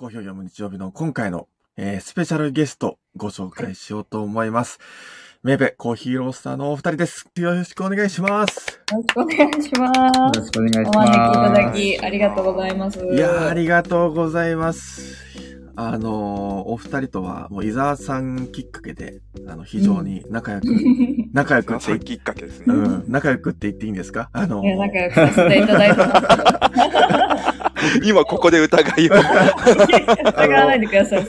好評読む日曜日の今回の、えースペシャルゲストご紹介しようと思います。メーベコーヒーロースターのお二人です。よろしくお願いします。よろしくお願いします。よろしくお願いしおます。招きいただき、ありがとうございます。いやー、ありがとうございます。あのーお二人とは、もう伊沢さんきっかけで、あの、非常に仲良く、仲良くってきっかけですね。うん、仲良くって言っていいんですか？あのーいや、仲良くさせていただいてます。今ここで疑いを。疑わないでください。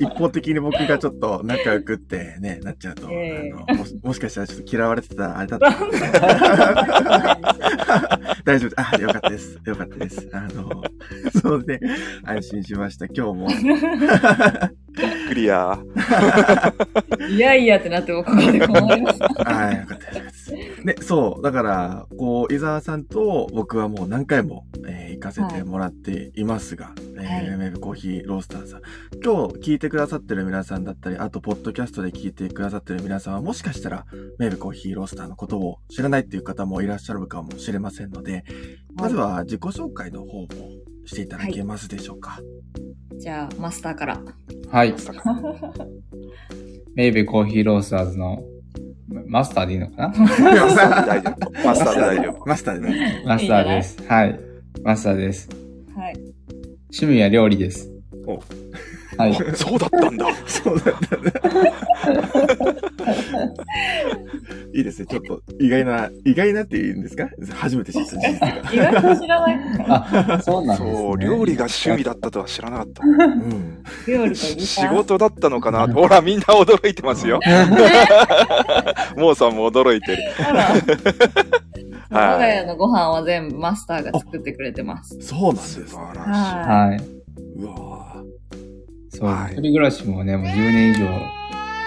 一方的に僕がちょっと仲良くってね、なっちゃうと、ええあのもしもしかしたらちょっと嫌われてたらあれだった。大丈夫。あ、よかったです。よかったです。あの、そうで、安心しました。今日も。クリア。いやいやってなってもここで困ります。はい、よかったです。ね、そう。だから、こう、伊沢さんと僕はもう何回も、えー行かせてもらっていますが、えーメーブコーヒーロースターさん。今日聞いてくださってる皆さんだったり、あと、ポッドキャストで聞いてくださってる皆さんは、もしかしたら、メーブコーヒーロースターのことを知らないっていう方もいらっしゃるかもしれませんので、まずは自己紹介の方もしていただけますでしょうか？じゃあ、マスターから。はい。メイベコーヒーロースターズのマスターでいいのかな？マスターで大丈夫。マスターで大丈夫。マスターでね。マスターです。はい。マスターです。はい。趣味は料理です。おはい。そうだったんだ。そうだったね。いいですね。ちょっと意外な、意外なって言うんですか？初めて知った事実が。意外と知らない。あ、そうなんですね。そう、料理が趣味だったとは知らなかった。うん。料理。仕事だったのかな？ほら、みんな驚いてますよ。モーさんも驚いてる。我が家のご飯は全部マスターが作ってくれてます。そうなんです素ね。晴らしははい。うわそう、はい一人暮らしもね、もう10年以上い。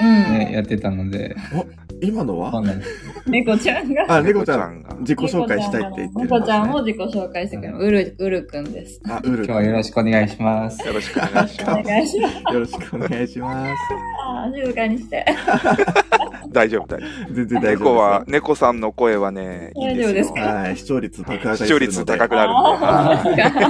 うん。ね、やってたので、ー今のは？なんです。猫ちゃんが。あ、猫ちゃんが、自己紹介したいって言ってるね。猫ちゃんも自己紹介してくれる。うる、うるくんです。あ、ウル今日はよろしくお願いします。よろしくお。願いします。よろしくお願いします。あー静かにして。大丈夫、大丈全然夫。大丈夫。猫は、猫さんの声はね、いいんですよ。大丈夫ですか？はい、視聴率爆上がりす視聴るので。率高くなる。は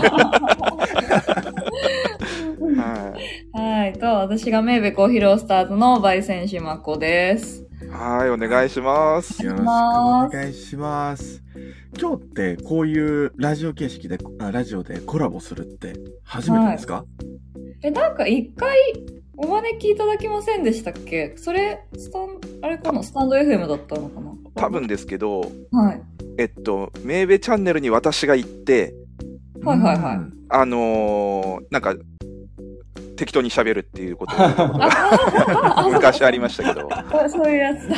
いはい。と、私がメーベコーヒーロースターズの焙煎師まこです。はい、お願いします。よろしくお願いします。今日ってこういうラジオ形式で、あラジオでコラボするって初めてですか、え、なんか一回お招きいただきませんでしたっけ？それ、スタン、あれかな？スタンド FM だったのかな？多分ですけど、はい。えっと、メーベチャンネルに私が行って、はいはいはい。うん。あのーなんか、適当に喋るっていうこと 昔ありましたけど、そうそういうやつだ。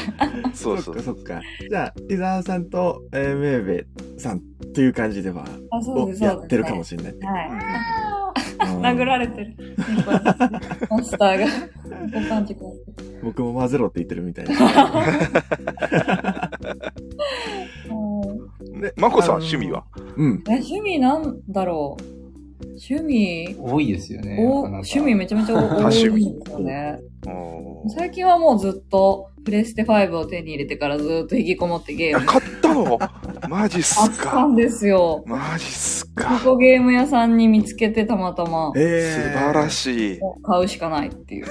そうそうそっかそっか。じゃあ、伊沢さんと、えー、メーベさんという感じでは、あ、そうです、そうです、やってるかもしれない。はい。うん 殴られてる。猫マスターが。僕も混ぜろって言ってるみたいな。うんでまこさんあのー趣味は？うん。え、趣味なんだろう趣味、多いですよね。趣味めちゃめちゃ多い 趣味ですよね。最近はもうずっとプレステ5を手に入れてからずっと引きこもってゲーム買ったの？マジっあすったかんですよ。マジっすこか？こゲーム屋さんに見つけてたまたまえ素晴らしい。買うしかないっていう。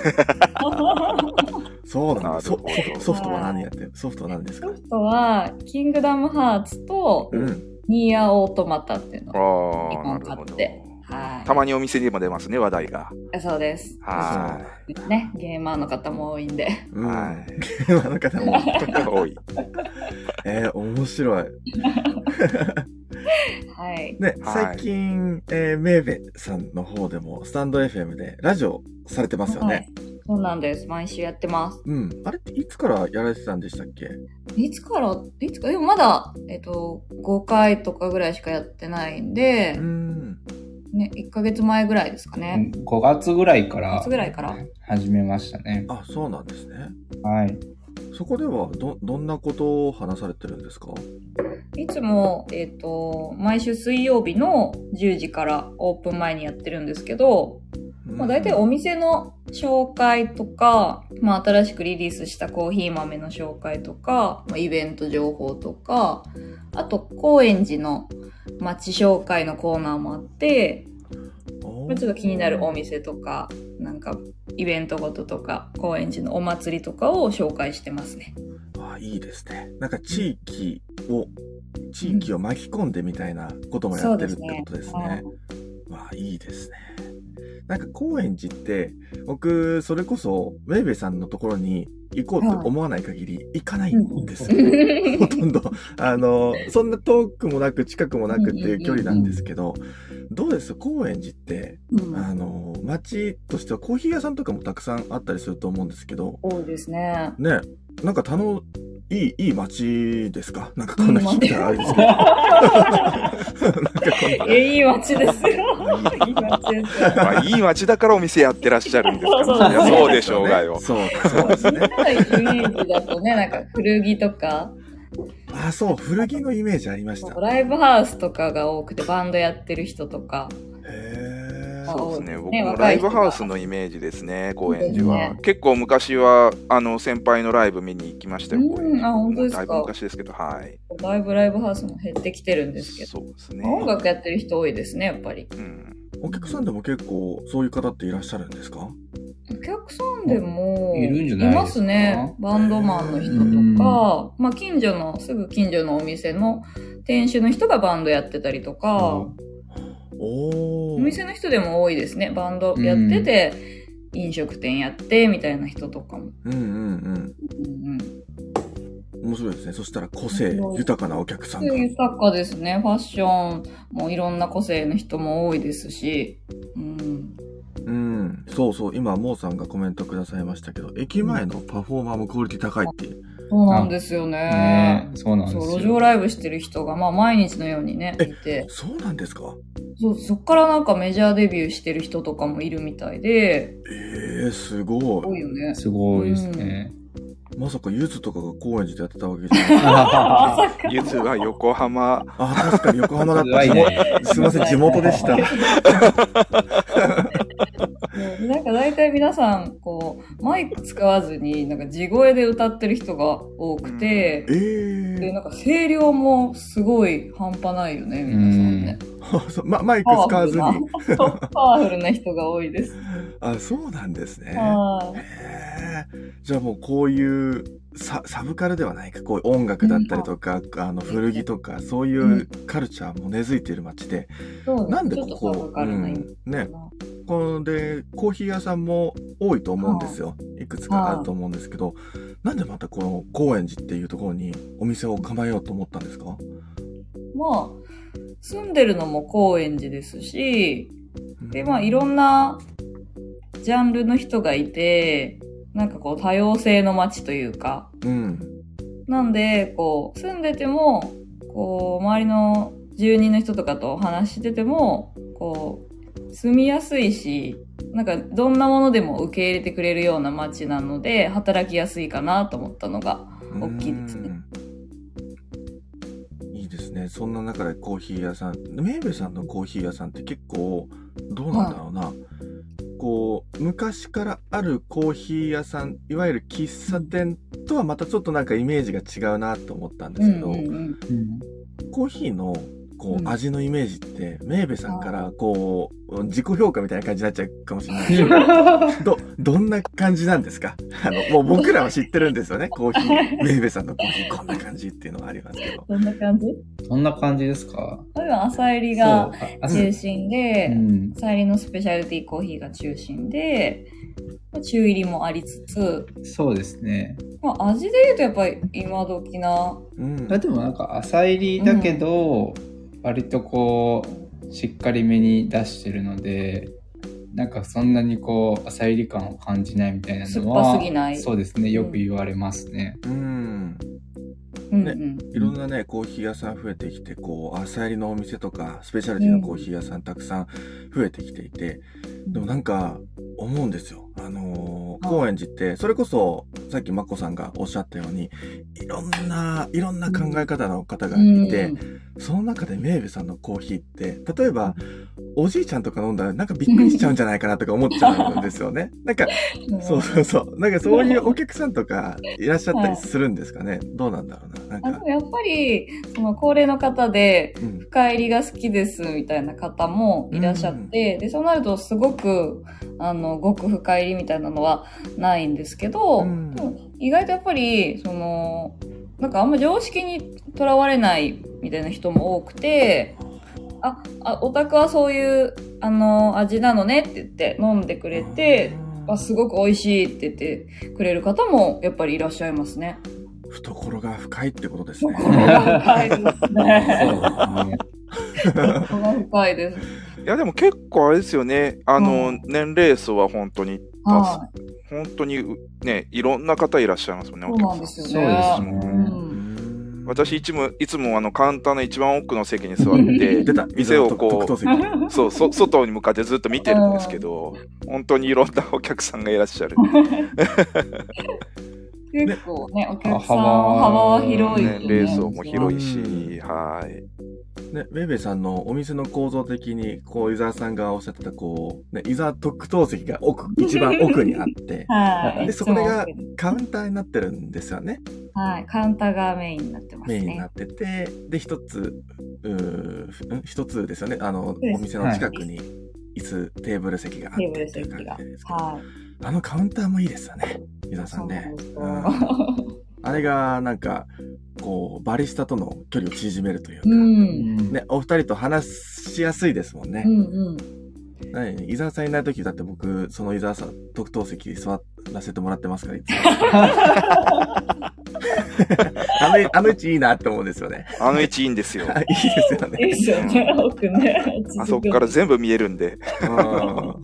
そうなんだ。ソソフトは何やって？るソフトは何ですか？ソフトは、キングダムハーツとうん。ニーアオートマタっていうのを。買って。はい。たまにお店にも出ますね、話題が。そうです。はね、ゲーマーの方も多いんで。うん。はいあの方も。い。多い。えー、面白い。はい。ね、はい最近、えー、メーベさんの方でも、スタンド FM でラジオされてますよね。はい。そうなんです。毎週やってます。うん。あれっていつからやられてたんでしたっけ？いつから、いつか、でもまだ、えっと、5回とかぐらいしかやってないんでう、ん。ね、1ヶ月前ぐらいですかね。5月ぐらいか5ら月ぐらいから。始めましたね。あ、そうなんですね。はい。そこでは、ど、どんなことを話されてるんですか？いつも、えっ、と、毎週水曜日の10時からオープン前にやってるんですけど、まあ、大体お店の紹介とか、まあ、新しくリリースしたコーヒー豆の紹介とか、まあ、イベント情報とか、あと、高円寺の街紹介のコーナーもあって、おまあちょっと気になるお店とか、なんかイベントごととか、高円寺のお祭りとかを紹介してますね。あいいですね。なんか地域を、地域を巻き込んでみたいなこともやってるってことですね。わあ、いいですね。なんか高円寺って、僕、それこそ、ウェイベイさんのところに行こうと思わない限り行かないんですよ。ほとんど。あの、そんな遠くもなく近くもなくっていう距離なんですけど、どうです？高円寺って、うん。あの、街としてはコーヒー屋さんとかもたくさんあったりすると思うんですけど、多いですね。ね、なんかたの、いい、いい街ですか？なんかこんな聞いたらあれですけど。なんかこんな。え、いい街ですよ。いい街ですよ。まあ、いい街だからお店やってらっしゃるんですから。そうそういやそうでしょうがよ。そう、そうですね。イメージだとね、なんか古着とか、あ、そう、古着のイメージありました。ライブハウスとかが多くてバンドやってる人とか。へー。そうですね。僕ねもライブハウスのイメージですね、高円寺は結構昔は、あの、先輩のライブ見に行きましたよ、うん高円寺あ本当ですか？だいぶ昔ですけど、はい。だいぶライブハウスも減ってきてるんですけど。そうですね。音楽やってる人多いですね、やっぱり。うん。お客さんでも結構そういう方っていらっしゃるんですか？お客さんでも、いるんじゃないですか？ますね。バンドマンの人とか、まあ近所の、すぐ近所のお店の店主の人がバンドやってたりとか。お店の人でも多いですね。バンドやってて、飲食店やって、みたいな人とかも。うんうんうんうん。面白いですね。そしたら個性豊かなお客さんが。うん。豊かですね。ファッションもいろんな個性の人も多いですし、うん。うん。そうそう。今、モーさんがコメントくださいましたけど、駅前のパフォーマーもクオリティ高いっていう。そうなんですよね。ねそうなんですそう、よ。路上ライブしてる人が、まあ毎日のようにね、えいて、そうなんですか？そうそっからなんかメジャーデビューしてる人とかもいるみたいで、ええー、すごい。多いよね。すごいですね。まさかゆずとかが高円寺でやってたわけじゃない。まさか。ゆずは横浜。あ、確かに横浜だった。すごいねすいません、地元でした。なんか大体皆さん、こう、マイク使わずに、なんか地声で歌ってる人が多くてえ、えで、ーなんか声量もすごい半端ないよね、皆さんね。そうま、マイク使わずに。パワフルな人が多いです。あ、そうなんですね。じゃあもうこういうササブカルではないか、こういう音楽だったりとか、あの古着とか、そういうカルチャーも根付いている街で、そう。なんでことこ、うん。ね、これでコーヒー屋さんも多いと思うんですよ。いくつかあると思うんですけど、なんでまたこの高円寺っていうところにお店を構えようと思ったんですか？まあ、住んでるのも高円寺ですし、で、まあ、いろんなジャンルの人がいて、なんかこう多様性の街というか、うん。なんで、こう、住んでても、こう、周りの住人の人とかと話してても、こう、住みやすいし、なんかどんなものでも受け入れてくれるような街なので、働きやすいかなと思ったのが、大きいですねね。そんな中でコーヒー屋さん、メーベさんのコーヒー屋さんって結構、どうなんだろうな。こう、昔からあるコーヒー屋さん、いわゆる喫茶店とはまたちょっとなんかイメージが違うなと思ったんですけど、うんうんうんコーヒーのこう、うん味のイメージって、メーベさんからこう、自己評価みたいな感じになっちゃうかもしれないけど、ど、どんな感じなんですか？あの、もう僕らは知ってるんですよね。コーヒー、メーベさんのコーヒーこんな感じっていうのはありますけど。どんな感じ？そんな感じですか？例えば朝入りが中心で、うん。朝入りのスペシャルティーコーヒーが中心で、中入りもありつつ、そうですね。まあ、味で言うとやっぱり今時な、うん。あでもなんか浅入りだけど、割とこうしっかりめに出してるのでなんかそんなにこう浅入り感を感じないみたいなのは酸っぱすぎない？そうですねよく言われますね。うん。うんうん。いろんなね、コーヒー屋さん増えてきて、こう、朝入りのお店とか、スペシャルティのコーヒー屋さんたくさん増えてきていて、でもなんか、思うんですよ。あのー高円寺って、それこそ、さっきまこさんがおっしゃったように、いろんな、いろんな考え方の方がいて、その中でメイベさんのコーヒーって、例えば、おじいちゃんとか飲んだらなんかびっくりしちゃうんじゃないかなとか思っちゃうんですよね。なんか、うんそうそうそう。なんかそういうお客さんとかいらっしゃったりするんですかね。どうなんだろうな。なんかやっぱり、その高齢の方で、うん。深入りが好きですみたいな方もいらっしゃって、で、そうなるとすごく、あの、ごく深入りみたいなのはないんですけど、うんでも意外とやっぱり、その、なんかあんま常識にとらわれないみたいな人も多くて、あ、あ、お宅はそういう、あの、味なのねって言って飲んでくれて、あ、すごく美味しいって言ってくれる方もやっぱりいらっしゃいますね。懐が深いってことですね。懐 が深いですね。深いです。いや、でも結構あれですよね。あの、うん年齢層は本当に、は本当にね、いろんな方いらっしゃいますもんね、そうなん客さん。ですよね。そうですうね。ん。私いつも、いつもあの、カウンターの一番奥の席に座って。店をこう。そう、そ、外に向かってずっと見てるんですけど、本当にいろんなお客さんがいらっしゃる。結構ね、お客さん幅は幅は広いです年ね。齢層も広いし、うんはい。ね、メイベイさんのお店の構造的に、こう、伊沢さんがおっしゃってた、こう、ね、伊沢特等席が奥、一番奥にあって、はい。で、そこがカウンターになってるんですよね。はい。カウンターがメインになってますねメインになっ。てて、で、一つ、う一つですよね。あの、お店の近くに椅子、テーブル席があってっていう感。じですけど、はい。あのカウンターもいいですよね。伊沢さんね。あれが、なんか、こう、バリスタとの距離を縮めるというか、うん。ね、お二人と話しやすいですもんね。うんうん。何？伊沢さんいない時だって僕、その伊沢さん、特等席に座らせてもらってますから、いつも。あの、あの位置いいなって思うんですよね。あの位置いいんですよ。いいですよいいね。ですよね、奥ね。あそこから全部見えるんで。うん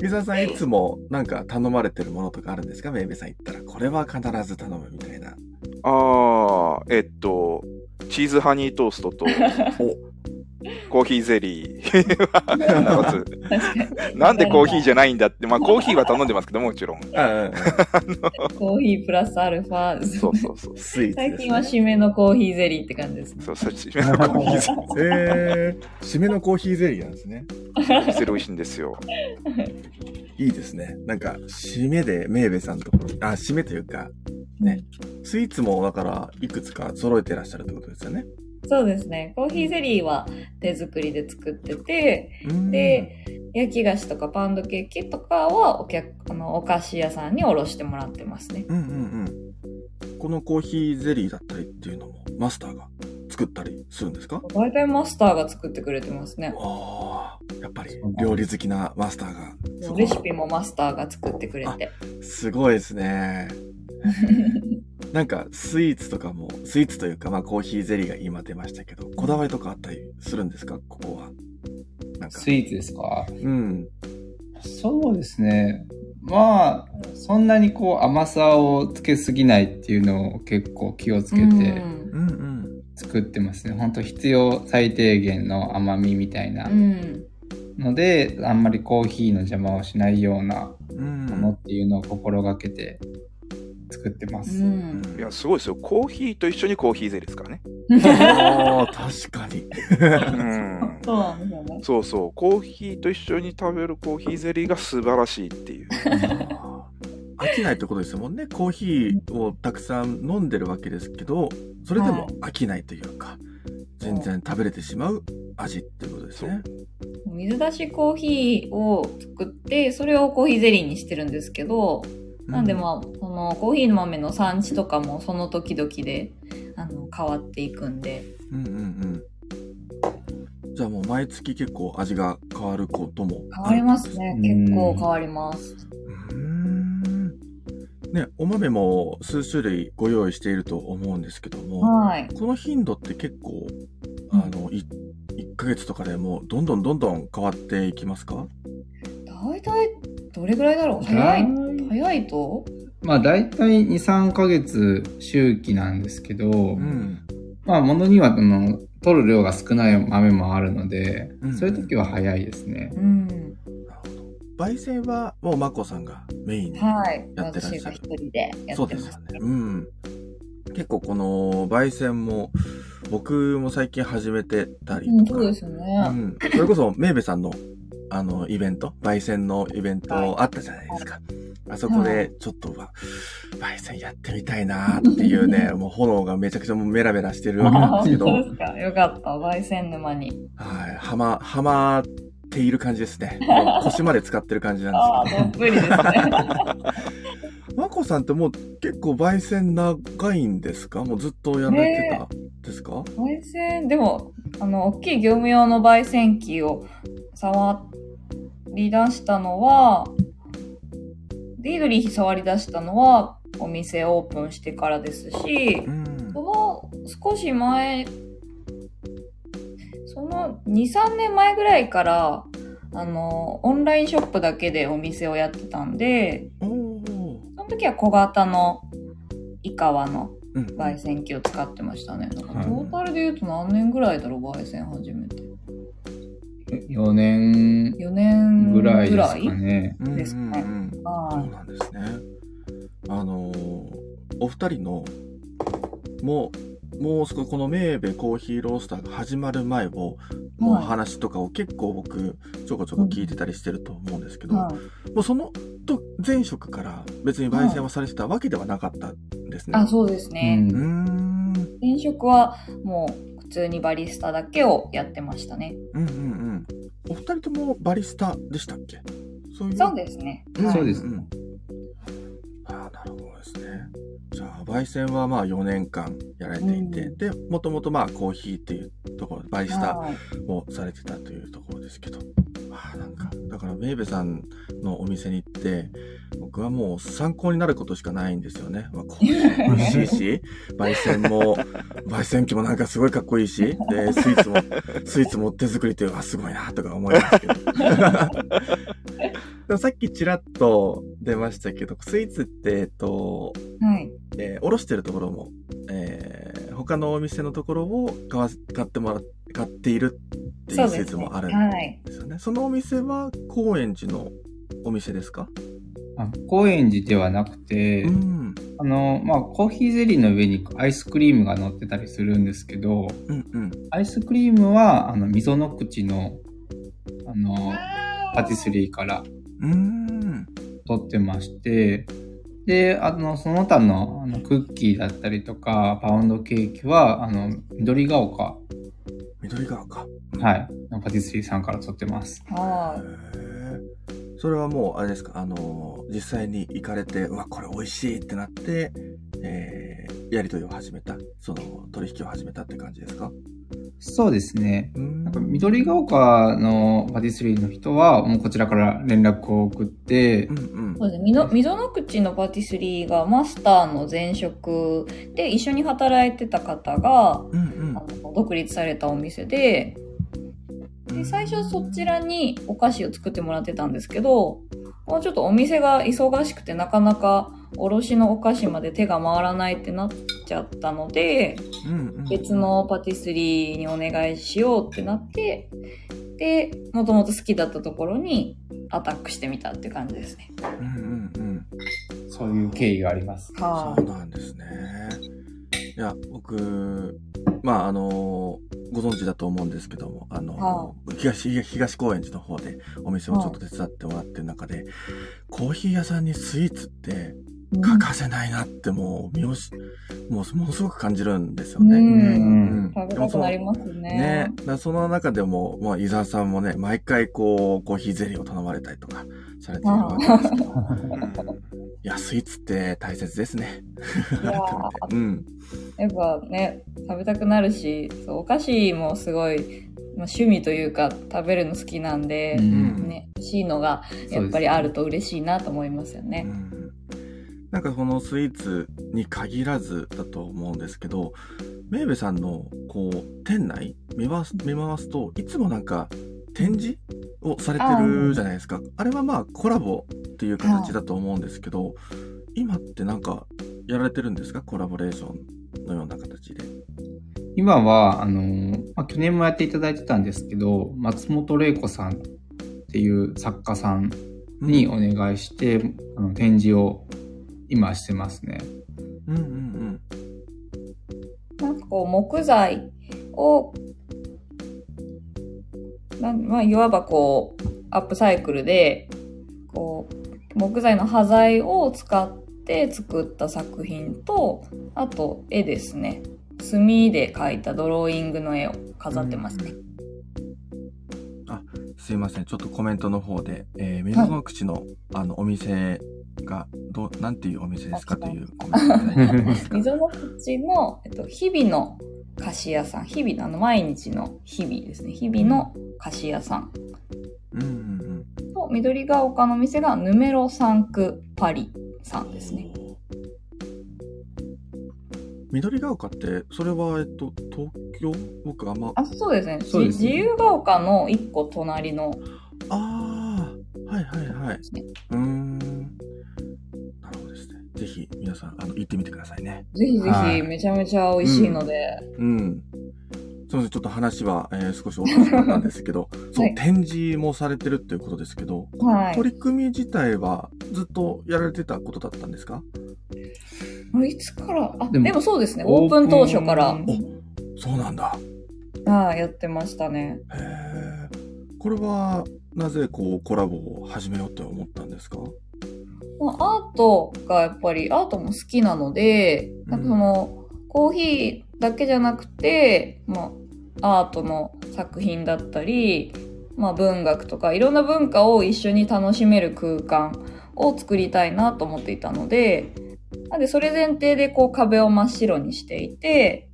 そう伊沢さんいつもなんか頼まれてるものとかあるんですか？メイベさん行ったら。これは必ず頼むみたいな。ああ、えっと、チーズハニートーストと、コーヒーゼリー。まず確かに。なんでコーヒーじゃないんだって、まあコーヒーは頼んでますけどもちろん。あコーヒープラスアルファですそうそうそう。スイーツね。最近は締めのコーヒーゼリーって感じですね。そう、そっち、コーヒーゼえー、締めのコーヒーゼリーなんですね。リーゼリー美味しいんですよ。いいですね。なんか、締めでメイベさんところ、あ、締めというか、ね、スイーツもだから、いくつか揃えてらっしゃるってことですよね。そうですね。コーヒーゼリーは手作りで作ってて、うんで、焼き菓子とかパウンドケーキとかはお客、あの、お菓子屋さんにおろしてもらってますね。うんうんうん。このコーヒーゼリーだったりっていうのも、マスターが作ったりするんですか？大体マスターが作ってくれてますね。ああ、やっぱり料理好きなマスターが。レシピもマスターが作ってくれて。すごいですね。なんか、スイーツとかも、スイーツというか、まあ、コーヒーゼリーが今出ましたけど、こだわりとかあったりするんですか？ここは。なんかス。イーツですか？うん。そうですね。まあ、そんなにこう甘さをつけすぎないっていうのを結構気をつけてうんうんうん。作ってますね。本当必要最低限の甘みみたいなうん。ので、あんまりコーヒーの邪魔をしないようなうん。ものっていうのを心がけて作ってまうす。ん。いや、すごいですよ。コーヒーと一緒にコーヒーゼリーですからね。ああ、確かに。うん。そう。そうそう。コーヒーと一緒に食べるコーヒーゼリーが素晴らしいっていう。飽きないってことですもんね。コーヒーをたくさん飲んでるわけですけど、それでも飽きないというか、全然食べれてしまう味ってことですね。水出しコーヒーを作って、それをコーヒーゼリーにしてるんですけど、なんでまあ、そのコーヒーの豆の産地とかもその時々で、あの、変わっていくんで。うんうんうん。じゃあもう毎月結構味が変わることも変わりますね。うん結構変わります。ん。ね、お豆も数種類ご用意していると思うんですけども、はい。この頻度って結構、あの、い1ヶ月とかでもうどんどんどんどん変わっていきますか？大体、どれぐらいだろう？早い、早いと？まあ大体2、3ヶ月周期なんですけど、うん。まあ物にはあの取る量が少ない豆もあるので、うんそういう時は早いですね。うん。焙煎はもうまこさんがメインにはい。やってらっしゃる私が一人でやそうってます。ですよね。うん。結構この焙煎も僕も最近始めてたりうん、とか、そうですようね。ん、それこそメイベさんのあのイベント、焙煎のイベントあったじゃないですか。あそこでちょっとは、焙煎やってみたいなっていうね、もう炎がめちゃくちゃもうメラメラしてるわけなんあですけど、ですか。よかった。焙煎沼に。はい、はま、はまっている感じですね。腰まで使ってる感じなんですどっぷりですね。けど。まこさんってもう結構焙煎長いんですか？もうずっとやられてたんですか、焙煎、でも、あの、大きい業務用の焙煎機を触り出したのは、ディードリー触り出したのは、お店オープンしてからですしう、んその少し前、その2、3年前ぐらいから、あの、オンラインショップだけでお店をやってたんで、その時は小型のイカワのうん焙煎機を使ってましたね。だからはいトータルで言うと何年ぐらいだろう、焙煎始めて。4年4年ぐぐらい？ですかね。そうなんですね。あのーお二人の、もう、もう少しこのメーベコーヒーロースターが始まる前を、の話とかを結構僕、ちょこちょこ聞いてたりしてると思うんですけい。ど、はいもうそのと前職から別に焙煎はされてたわけではなかったんですね。あ、そうですうね。う。ん。前職はもう普通にバリスタだけをやってましたね。うんうんうん。お二人ともバリスタでしたっけ？そういう。そうですね。はいそうですんんああ、なるほどですね。じゃあ、焙煎はまあ4年間やられていて、うんで、もともとまあコーヒーっていうところ、バリスタはいをされてたというところですけど、ああ、なんか、だからメイベさんのお店に行って、僕はもう参考になることしかないんですよね。まあ、コー美味しいし、焙煎も、焙煎機もなんかすごいかっこいいし、で、スイーツも、スイーツも手作りっていうのはすごいなとか思いますけど。でもさっきちらっと出ましたけど、スイーツって、えっと、はい。えーおろしてるところも、えー他のお店のところを買わ買ってもら買っているっていうスイーツもあるんはい。ですよね。そのお店は高円寺のお店ですか？あ高円寺ではなくて、うん。あの、まあ、コーヒーゼリーの上にアイスクリームが乗ってたりするんですけど、うんうん。アイスクリームは、あの、溝の口の、あの、パティスリーからうーん。取ってまして、で、あの、その他のあのクッキーだったりとか、パウンドケーキは、あの、緑が丘、緑川か。はい、のパティスリーさんから取ってます。はへー。それはもう、あれですか、あのー、実際に行かれて、うわ、これ美味しいってなって、えー、やりとりを始めた、その、取引を始めたって感じですか？そうですね。なんか緑が丘のパティスリーの人は、もうこちらから連絡を送ってう、んうんい。そうですね。みの溝の口のパティスリーがマスターの前職で一緒に働いてた方が、うんうんあの独立されたお店で、で最初そちらにお菓子を作ってもらってたんですけど、もうちょっとお店が忙しくてなかなか卸のお菓子まで手が回らないってなっちゃったので、うんうん別のパティスリーにお願いしようってなって、で、もともと好きだったところにアタックしてみたって感じですね。うんうんうんそういう経緯があります。そうなんですね。いや、僕、まあ、あの、ご存知だと思うんですけども、あの、は東、東東高円寺の方でお店をちょっと手伝ってもらってる中で、コーヒー屋さんにスイーツって欠かせないなってもう、見押し、もう、ものすごく感じるんですよね。うんうん食べたくなりますね。ね。その中でも、まあ、伊沢さんもね、毎回こう、コーヒーゼリーを頼まれたりとかされているわけですけど。いや、スイーツって大切ですね。いや うん。やっぱね、食べたくなるし、そうお菓子もすごい、まあ、趣味というか食べるの好きなんで、うんね、欲しいのがやっぱりあると嬉しいなと思いますよね。うんなんかこのスイーツに限らずだと思うんですけど、メイベさんのこう店内見回す見回すといつもなんか展示をされてるじゃないですか。あれはまあコラボっていう形だと思うんですけど、今ってなんかやられてるんですか？コラボレーションのような形で。今は、あの、まあ、去年もやっていただいてたんですけど、松本玲子さんっていう作家さんにお願いして、あの展示を今してますね。うんうんうん。なんかこう、木材を、なんまあ、いわばこう、アップサイクルで、こう、木材の端材を使って作った作品と、あと絵ですね。墨で描いたドローイングの絵を飾ってますね。すいません。ちょっとコメントの方で、えー、水の口の、あの、お店が、どう、なんていうお店ですかというコメント溝の口の、えっと、日々の菓子屋さん。日々の、あの、毎日の日々ですね。日々の菓子屋さん。うんうんうん。と、緑が丘の店がヌメロ3区パリさんですね。緑が丘って、それは、えっと、東京？僕あんま、あ、そうですね。そうですね自由が丘の一個隣のああ、はいはいはいね。うーん。ぜひ、皆さん、あの、行ってみてくださいね。ぜひぜひ、はいめちゃめちゃ美味しいので。うん。すみません、ちょっと話は、えー少しおかしかったんですけど、そう、はい展示もされてるっていうことですけど、はい。取り組み自体はずっとやられてたことだったんですか？これいつから、あ、でもでもそうですね。オープン当初から、おそうなんだ。はい、やってましたね。へえ。これは、なぜこう、コラボを始めようって思ったんですか？まあ、アートがやっぱり、アートも好きなので、なんかその、コーヒーだけじゃなくて、まあ、アートの作品だったり、まあ、文学とか、いろんな文化を一緒に楽しめる空間を作りたいなと思っていたので、なんで、それ前提でこう壁を真っ白にしていて。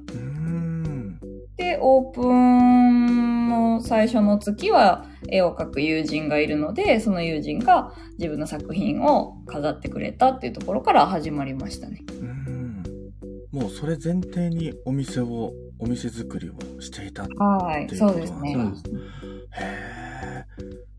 で、オープンの最初の月は絵を描く友人がいるので、その友人が自分の作品を飾ってくれたっていうところから始まりましたね。うーん。もうそれ前提にお店を、お店作りをしていた。へはい、っていうそうことなんだですね。そうですね。え。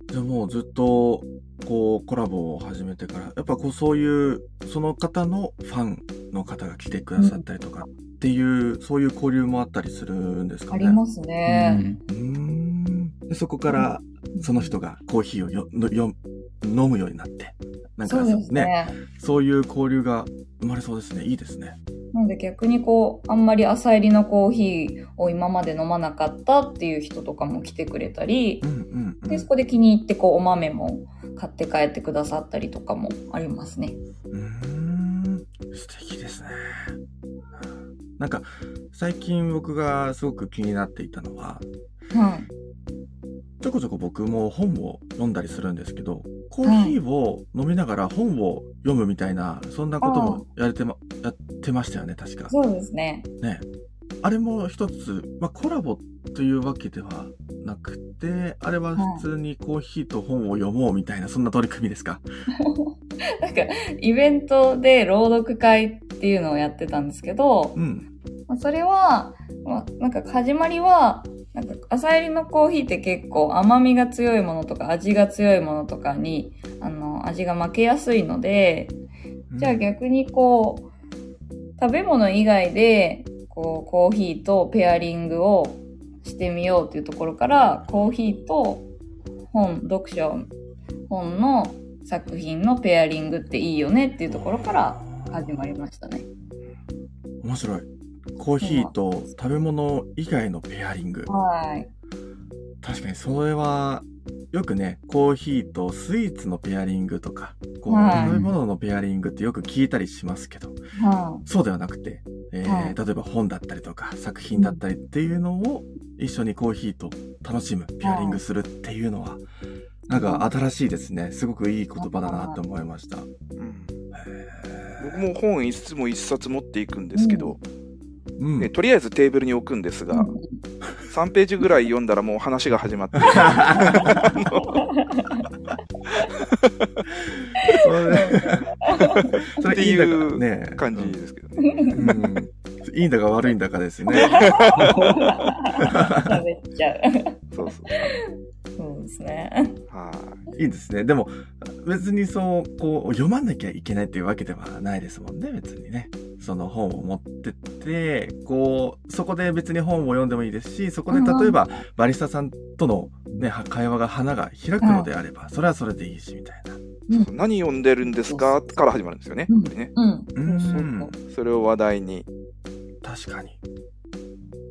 じゃあもうずっと、こう、コラボを始めてから、やっぱこう、そういう、その方のファンの方が来てくださったりとかっていう、そういう交流もあったりするんですかね。ありますね。うーんでそこからその人がコーヒーをよのよ飲むようになってなんかそうですね。そういう交流が生まれそうですねいいですねなので逆にこう、あんまり朝入りのコーヒーを今まで飲まなかったっていう人とかも来てくれたりう、んうんうんで、そこで気に入ってこう、お豆も買って帰ってくださったりとかもありますね。うーん素敵ですねなんか最近僕がすごく気になっていたのははい。ちょこちょこ僕も本を読んだりするんですけどコーヒーを飲みながら本を読むみたいなそんなこともやれてまやってましたよね確かそうですね。ねあれも一つ、まあ、コラボというわけではなくてあれは普通にコーヒーと本を読もうみたいな、そんな取り組みですか？なんか、イベントで朗読会っていうのをやってたんですけど、うん。まあそれは、まあ、なんか始まりは、なんか朝入りのコーヒーって結構甘みが強いものとか味が強いものとかに、あの、味が負けやすいので、じゃあ逆にこう、食べ物以外で、こう、コーヒーとペアリングをしてみようっていうところから、コーヒーと本、読書、本の作品のペアリングっていいよねっていうところから始まりましたね。面白い。コーヒーと食べ物以外のペアリング。はい。確かにそれはよくねコーヒーとスイーツのペアリングとかこう、はい。食べ物のペアリングってよく聞いたりしますけど。はそうではなくて、えーはい。例えば本だったりとか作品だったりっていうのを一緒にコーヒーと楽しむペアリングするっていうのはなんか新しいですね。すごくいい言葉だなと思いました。うん。へ僕も本いつも一冊持っていくんですけど、ーうんねとりあえずテーブルに置くんですい。が、3ページぐらい読んだらもう話が始まって、それそれいいんだかってね感じですけどね。うんうんいいんだか悪いんだかですね。食べちゃう。そうそう。そうですね。はいいですね。でも、別にそう、こう、読まなきゃいけないっていうわけではないですもんね、別にね。その本を持ってって、こう、そこで別に本を読んでもいいですし、そこで例えば、バリスタさんとのね、は会話が花が開くのであれば、それはそれでいいし、みたいな。うん何読んでるんですか？から始まるんですよね。うんやっぱりねうん。それを話題に。確かに。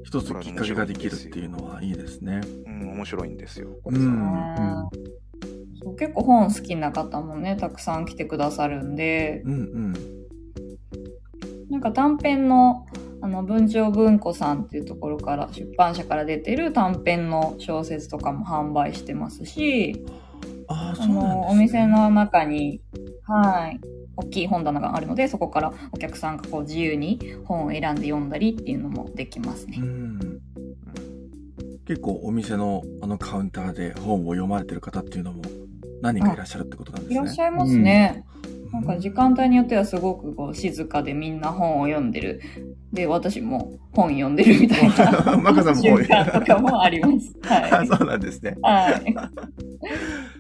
一つきっかけができるっていうのはいいですね。うん、面白いんですよ。うん。そう結構本好きな方もね、たくさん来てくださるんで、うんうん。なんか短編の、あの、文鳥文庫さんっていうところから、出版社から出てる短編の小説とかも販売してますし、ああ、あそうなんです、ね。の、お店の中に、はい、大きい本棚があるので、そこからお客さんがこう自由に本を選んで読んだりっていうのもできますねう。ん。結構お店のあのカウンターで本を読まれてる方っていうのも何人かいらっしゃるってことなんですね。いらっしゃいますね。うんなんか時間帯によってはすごくこう静かでみんな本を読んでる。で、私も本読んでるみたいな マコさんも瞬間とかもあります。はあい。そうなんですね。はい。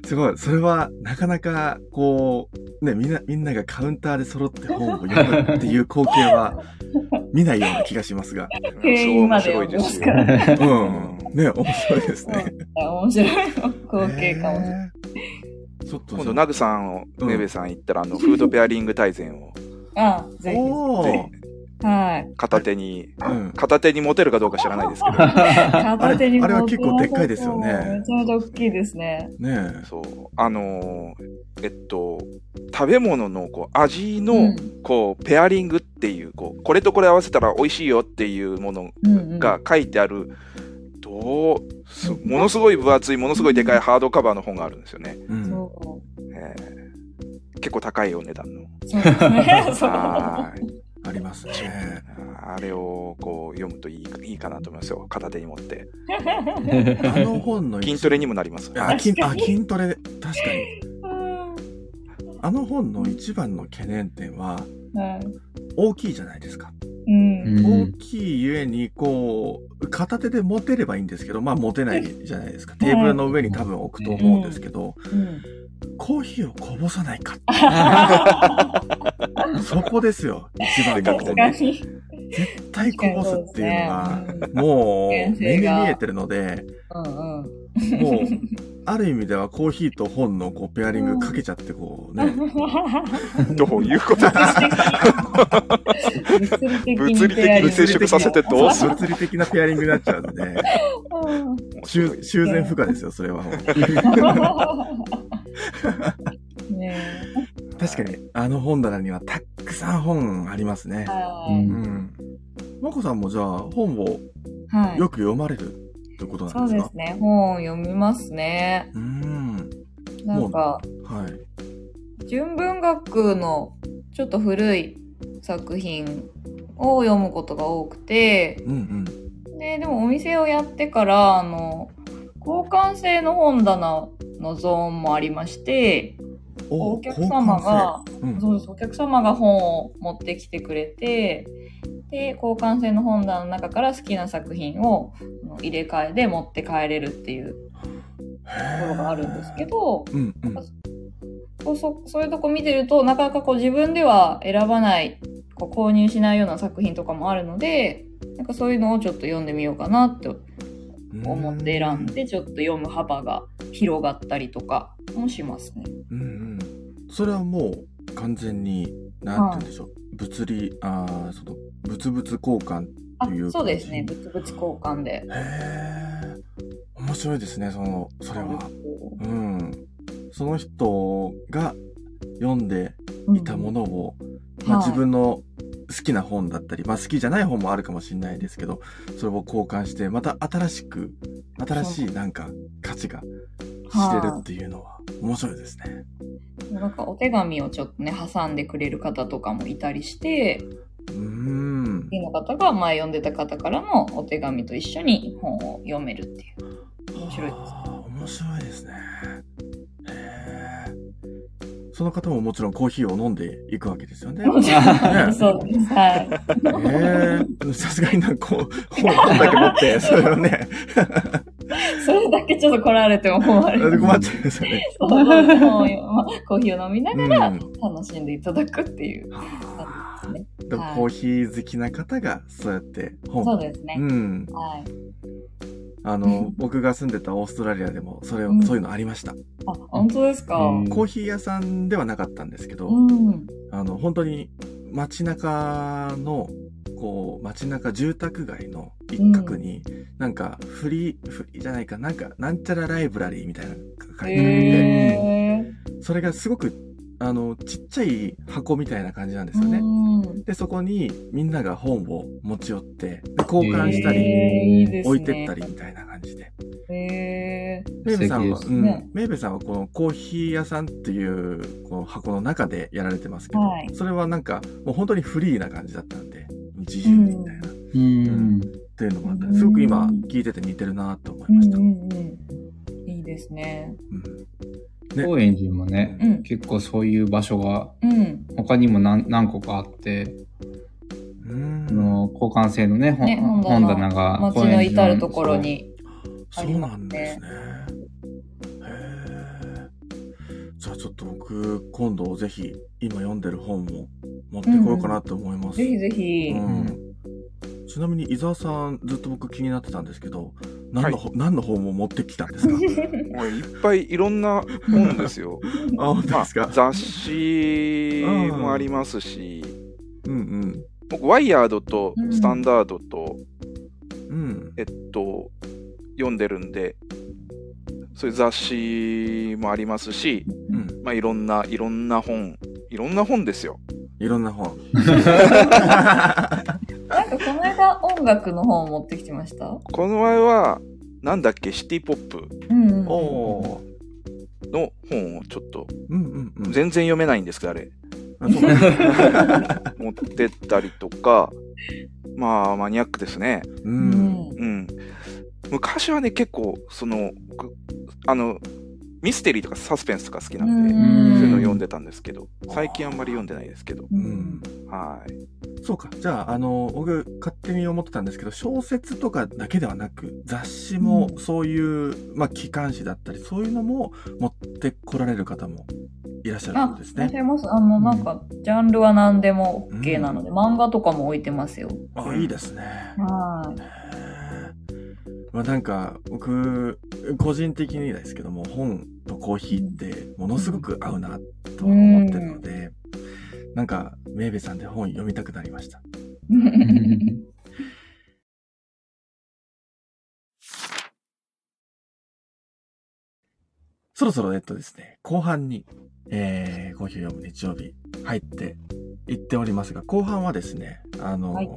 すごい。それはなかなかこう、ね、みんな、みんながカウンターで揃って本を読むっていう光景は見ないような気がしますが。店員まで読んでますから。うん。ね、面白いですね。面白い光景かもしれない。ちょっと今度、ナグさんを、うんウェベさん行ったら、あの、フードペアリング大全をあ、ぜひ。はい。片手に、うん。片手に持てるかどうか知らないですけど、片手にあれは結構でっかいですよねめちゃめちゃ大きいですね。ねそう、あのーえっと、食べ物のこう味の、うんこう、ペアリングっていう、こう、これとこれ合わせたら美味しいよっていうものうんうんが書いてある、どうすものすごい分厚い、ものすごいでかいハードカバーの本があるんですよね。え。うん。そえー結構高いお値段の。う。そうですね。ありますね。あれをこう読むといいいいかなと思いますよ。片手に持って。あの本の一筋トレにもなります。あ筋あ筋トレ、確かに。うんあの本の一番の懸念点は、はい大きいじゃないですか。うん。大きいゆえに、こう、片手で持てればいいんですけど、まあ持てないじゃないですか。テーブルの上に多分置くと思うんですけど、うんコーヒーをこぼさないか。そこですよ。一番の。絶対こぼすっていうのが、もう目に見えてるので、うんうん。もう、ある意味ではコーヒーと本のこうペアリングかけちゃってこうね、どういうこと物理的物理的に接触させてどうする物理的なペアリングになっちゃうので、修修繕不可ですよ、それは。ね 確かに、あの本棚にはたくさん本ありますねえ。はうい。うんん。まこさんもじゃあ本をはいよく読まれるってことなそうんでか？ですすね。本読みますね。うーん。なんか、はい。純文学のちょっと古い作品を読むことが多くて、うんうん。で、でもお店をやってから、あの、交換性の本棚のゾーンもありまして、お客様が、うん。そうです、お客様が本を持ってきてくれて、で、交換性の本棚の中から好きな作品を入れ替えで持って帰れるっていうところがあるんですけど、うんうん。こうそそういうとこ見てると、なかなかこう自分では選ばない、こう購入しないような作品とかもあるので、なんかそういうのをちょっと読んでみようかなって思って選んで、ちょっと読む幅が広がったりとかもしますね。うんうん。それはもう完全に、なんて言うんでしょう。物理、ああ、その、物々交換。あというそうですね。物々交換で。へえ。面白いですね、その、それは。うん。その人が読んでいたものを、まあ、はい自分の好きな本だったり、まあ好きじゃない本もあるかもしれないですけど、それを交換して、また新しく、新しいなんか価値が知れるっていうのは面白いですね。なんかお手紙をちょっとね、挟んでくれる方とかもいたりして、うーん。次の方が前読んでた方からのお手紙と一緒に本を読めるっていう。面白いです面白いですね。その方ももちろんコーヒーを飲んでいくわけですよね。もちろんそうです。はい。ええさすがになんかこう、本本だけ持って、それをね、それだけちょっと来られても困る。困っちゃいますよね。そう本を読まコーヒーを飲みながらうん楽しんでいただくっていうはあ感じですね。でもコーヒー好きな方がそうやって本そうですね。うん。はい。あの、僕が住んでたオーストラリアでも、それを、うんそういうのありました。あ、本当ですか？うんコーヒー屋さんではなかったんですけど、うん。あの、本当に街中の、こう、街中住宅街の一角に、なんか、フリー、フリーじゃないか、なんか、なんちゃらライブラリーみたいな書いてあって、へそれがすごく、あの、ちっちゃい箱みたいな感じなんですーよね。うん。で、そこにみんなが本を持ち寄って、で交換したり、へー置いてったりみたいな感じで。へーメイベさんは、素うんメイベさんはこのコーヒー屋さんっていうこの箱の中でやられてますけど、はいそれはなんかもう本当にフリーな感じだったんで、自由みたいな、っうん。ていうのもあって、すごく今聞いてて似てるなと思いました。うんうんうん。いいですね。うんね高円寺もね、うん結構そういう場所がうん。他にも何何個かあって、うんあの交換性のね、ね本本棚棚が街の至るところに。そうなんですね。へえ。じゃあちょっと僕、今度ぜひ今読んでる本も持ってこようかなと思います。ぜひぜひ。うんちなみに伊沢さんずっと僕気になってたんですけど何の,、何の本を持ってきたんですか？もういっぱいいろんな本ですよ。あ本当まあですか、雑誌もありますし、うん。僕、ワイヤードとスタンダードと、うんうん。えっと、読んでるんで、そういう雑誌もありますし、うん。まあ、いろんな、いろんな本、いろんな本ですよ。いろんな本なんかこの間音楽の本を持ってきてました？この前は、なんだっけ、シティポップうんうん。おおの本をちょっと、ーうんうんうん全然読めないんですけど、あれ、持ってったりとか、まあ、マニアックですね。ううんん。うん。昔はね、結構、その、くあの、ミステリーとかサスペンスとか好きなんで、うん。そういうの読んでたんですけど、最近あんまり読んでないですけど、うん。はい。そうか。じゃああの僕勝手に思ってたんですけど小説とかだけではなく雑誌もそういう、まあ、機関誌だったりそういうのも持ってこられる方もいらっしゃるんあで、すいらっしねゃいます。あの、なんか、ジャンルは何でも OK なので、漫画とかも置いてますよ。あいいですね。はへーまあなんか僕個人的にですけども本とコーヒーってものすごく合うなと思ってるので、なんかメイベさんで本読みたくなりました。い。そろそろえっとですね、後半に、えー、コーヒーを読む日曜日入っていっておりますが、後半はですね、あのーはい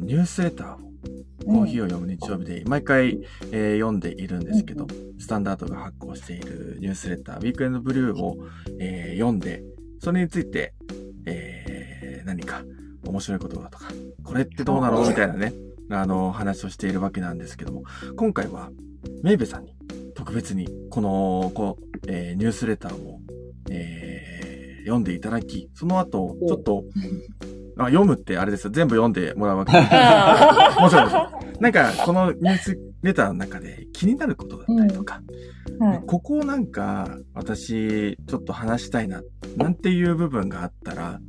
ニュースレターをコーヒーを読む日曜日で毎回、えー読んでいるんですけど、スタンダードが発行しているニュースレター、ウィークエンドブルーを、えー読んで、それについて、えー何か面白いことだとか、これってどうなの？みたいなね、あの、話をしているわけなんですけども、今回は、メイベさんに特別に、この、こう、えーニュースレターを、えー読んでいただき、その後、ちょっと、あ読むってあれですよ。全部読んでもらうわけです。あもちろんです。なんか、このニュースレターの中で気になることだったりとか、ーはいここをなんか、私、ちょっと話したいな、なんていう部分があったら、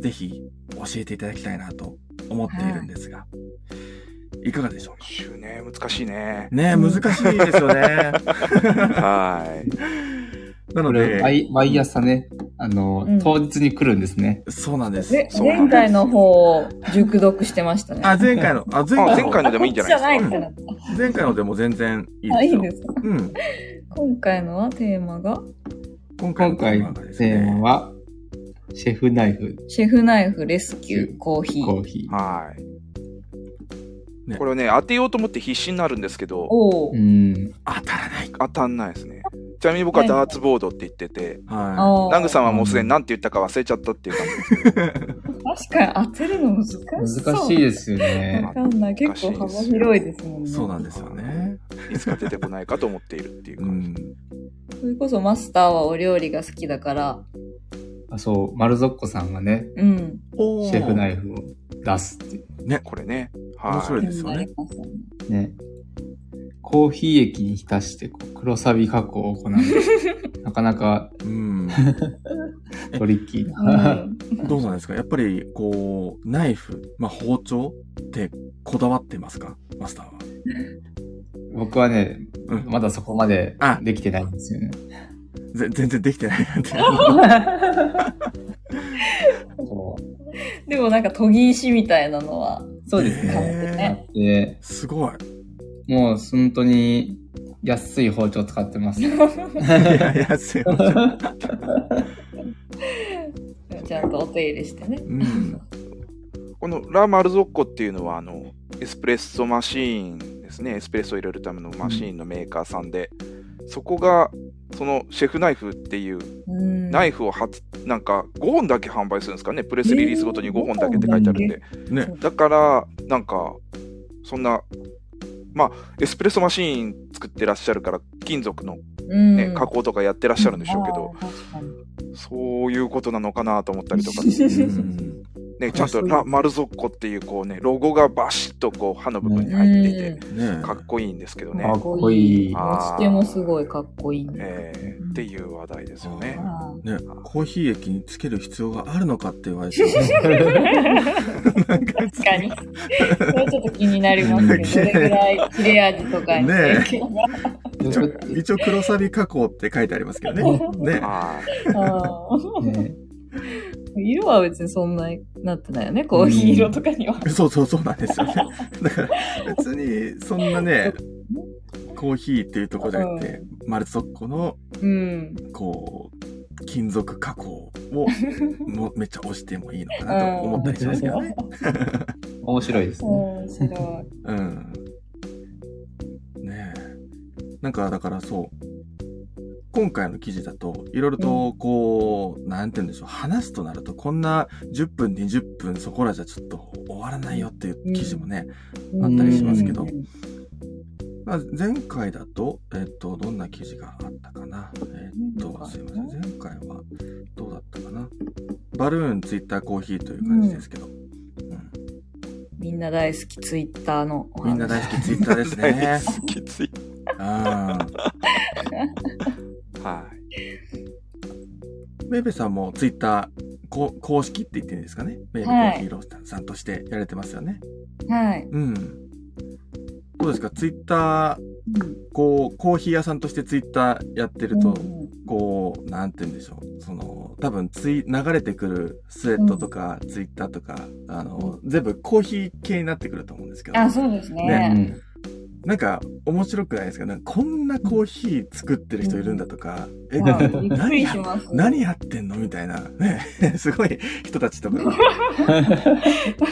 ぜひ教えていただきたいなと思っているんですが、いかがでしょうか？週ね、難しいね。ね難しいですよね。はい。なのこれ、で、毎毎朝ね、あの、うん当日に来るんですね。そうなんです。で前回の方を熟読してましたね。あ、前回の、あ、前あ、回の前回のでもいいんじゃないですか？前回のでも全然いいですよ。いいですか？うん。今回のはテーマが、今回のテーマがですテーマね、は、シェフナイフシェフナイフレスキューコーヒー。コーヒー。はい。ねこれをね、当てようと思って必死になるんですけど、おお。うん。当たらない。当たんないですね。ちなみに僕はダーツボードって言ってて、はあナグさんはもうすでに何て言ったか忘れちゃったっていう感じですけど、確かに当てるの難しそう。難しいですよねわ。かんない。結構幅広いですもんい。ね。そうなんですよね。いつか出てこないかと思っているっていうう感じ。ん。それこそマスターはお料理が好きだから、あそう、マルゾッコさんがね、うん。おシェフナイイフを出すっていうこれね。面白はいですよねなりますよねね。コーヒー液に浸してこう黒サビ加工を行う。なかなかうん。トリッキーうな。ん。どうなんですか？やっぱり、こう、ナイフ、まあ、包丁ってこだわってますか？マスターは。僕はね、うんまだそこまであできてないんですよね。ぜ全然できてないなんて。でもなんか研ぎ石みたいなのは、そうですね。で、すごい。もう本当に安い包丁使ってます。いや、安い。ちゃんとお手入れしてね。うん。このラ・マルゾッコっていうのはあのエスプレッソマシーンですねエスプレッソを入れるためのマシーンのメーカーさんで、そこがそのシェフナイフっていううんナイフを初なんか5本だけ販売するんですかねプレスリリースごとに5本だけって書いてあるんで、ね。だからなんかそんなまあエスプレッソマシーン作ってらっしゃるから金属の、ね加工とかやってらっしゃるんでしょうけど、そういうことなのかなと思ったりとか、うん。ね、ちゃんとラ・マルゾッコっていうこうねロゴがバシッとこう刃の部分に入っていて、ねかっこいいんですけどね。かっ。こいい。あ持ち手もすごいかっこいい。ね。えーっていう話題ですよね。ね、コーヒー液につける必要があるのかって言われて。もなんか確かに。それはちょっと気になりますけど、どれぐらい切れ味とかにね影響が。一応、一応黒サビ加工って書いてありますけどね。ね。ね色は別にそんなになってないよね、コーヒー色とかには。そうそうそうなんですよね。だから別にそんなね、コーヒーっていうところじゃなくて、マルツォッコのうん。こう、金属加工をもう めっちゃ押してもいいのかなと思ったりしますけどね。面白いですね。面白い。うん。ねえ。なんかだからそう、今回の記事だと、いろいろとこう、なんて言うんでしょう、話すとなると、こんな10分、20分そこらじゃちょっと終わらないよっていう記事もね、あったりしますけどうんまあ、前回だと、えっと、どんな記事があったかな。えっと、すいません。前回はどうだったかな。バルーン、ツイッター、コーヒーという感じですけど。うんみんな大好きツイッターのお話。みんな大好きツイッターですい。ね。きつい。うん。はい。メイベさんもツイッターこ公式って言っていいんですかね？メイベコはいーヒーロースターさんとしてやられてますよね。はい。うん。どうですか？ツイッター、こう、コーヒー屋さんとしてツイッターやってると、うんこう、なんて言うんでしょう。その、多分ツイ、流れてくるスウェットとか、ツイッターとか、あの、全部コーヒー系になってくると思うんですけど。あ、そうですうね。んなんか、面白くないですか？なんかこんなコーヒー作ってる人いるんだとか、え、まあびっくり何や。何やってんの？みたいな、ね、すごい人たちとかが。なん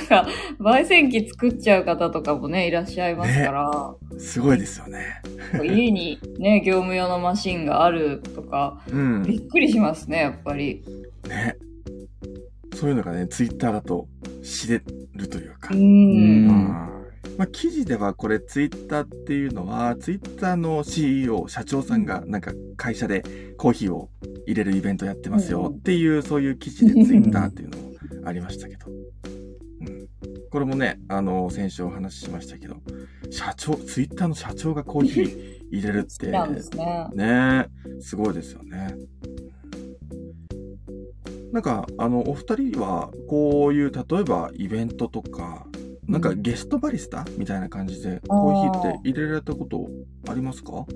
か、焙煎機作っちゃう方とかもね、いらっしゃいますから、すごいですよね。家にね、業務用のマシンがあるとか、うん。びっくりしますね、やっぱり。ね。そういうのがね、ツイッターだと知れるというか。う。うんんはまあ、記事ではこれツイッターっていうのは、ツイッターの CEO、社長さんがなんか会社でコーヒーを入れるイベントやってますよっていう、そういう記事でツイッターっていうのもありましたけど。うん。これもね、あの、先週お話ししましたけど、社長、ツイッターの社長がコーヒー入れるって、ね。すごいですよね。なんか、あの、お二人は、こういう、例えばイベントとか、なんかゲストバリスタみたいな感じで、コーヒーって入れられたことありますか？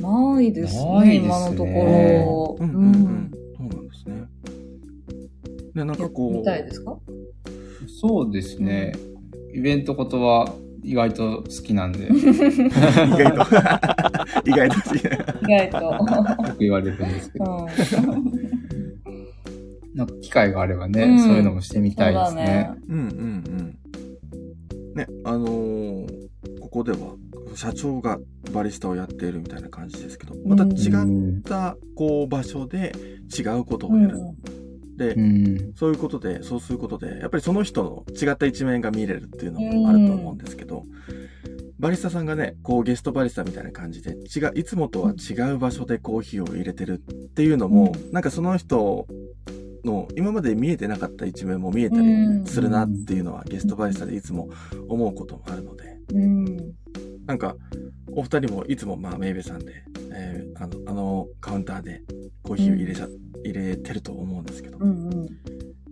ないですね、ないですね今のところ。うんうんうん。そうなんですね。ね、なんかこう、みたいですか？そうですね。イベントことは意外と好きなんで、よ 意外と、意外と好きな。意外と。く言われるんですけど、うん なんか機会があればね、うんそういうのもしてみたいですねそうだね。うんうんうん。ね、あのーここでは、社長がバリスタをやっているみたいな感じですけど、また違うんった、こう、場所で違うことをやる。で、うん。そういうことで、そうすることで、やっぱりその人の違った一面が見れるっていうのもあると思うんですけど、バリスタさんがね、こうゲストバリスタみたいな感じで、違う、いつもとは違う場所でコーヒーを入れてるっていうのも、なんかその人の今まで見えてなかった一面も見えたりするなっていうのは、ゲストバリスタでいつも思うこともあるので、うん。なんか、お二人もいつもまあメイベさんで、えーあの、あのカウンターでコーヒーを入れちゃ、入れてると思うんですけど、うんうん。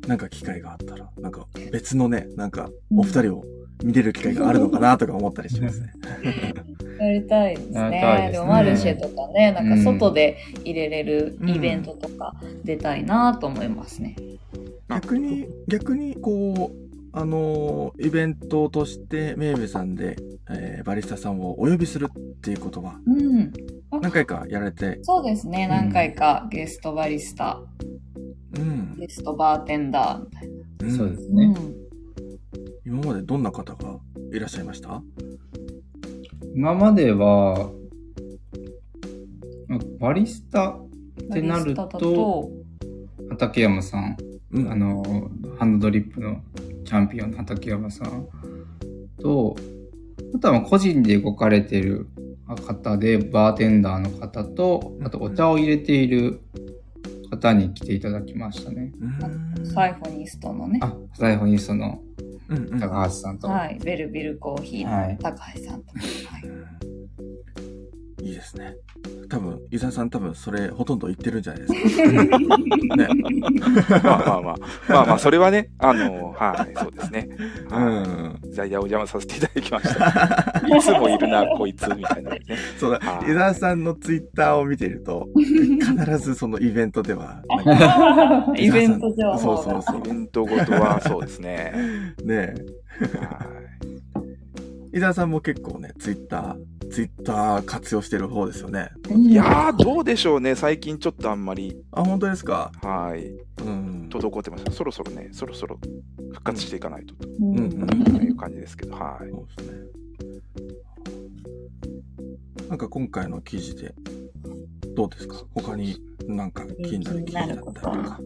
なんか機会があったら、なんか別のね、なんかお二人を見れる機会があるのかなとか思ったりしますね。やりたいですねね。でもマルシェとかね、なんか外で入れれるイベントとか出たいなと思いますね。逆に、逆に、こう、あのーイベントとして、めいめいさんで、えーバリスタさんをお呼びするっていうことは、うん。何回かやられて、そうですね。何回かゲストバリスタ、うん。ゲストバーテンダーみたいうんそうですな。ね。今までどんな方がいらっしゃいました？今までは、まバリスタってなると、畠山さん、うん。あの、ハンドドリップのチャンピオンの畠山さん。と、あとはまあ個人で動かれてる方で、バーテンダーの方と、あとお茶を入れている方に来ていただきましたね。うん。サイフォニストのね。あ、サイフォニストのうんうん高橋さんと。はい。ベルビルコーヒーはいの高橋さんと。はいいいですね。多分、伊沢さん多分それほとんど言ってるんじゃないですか。ね。まあまあまあ。まあまあ、それはね、あの、はい、そうですね。うはい。ん。じゃあ、お邪魔させていただきました。いつもいるな、こいつ、みたいなね。そうだは、い伊沢さんのツイッターを見てると、必ずそのイベントでは、イベント情そう。そうそうイベントごとはそうですね。ねは伊沢さんも結構ね、ツイッター、ツイッター活用してる方ですよね。うんい。いやー、どうでしょうね。最近ちょっとあんまり、あ、本当ですか？はい、うん。滞ってます。そろそろね、そろそろ復活していかないと、とうんうんいう感じですけど、はい。そうですね。なんか今回の記事で、どうですか？他になんか気になる記事だったりとか。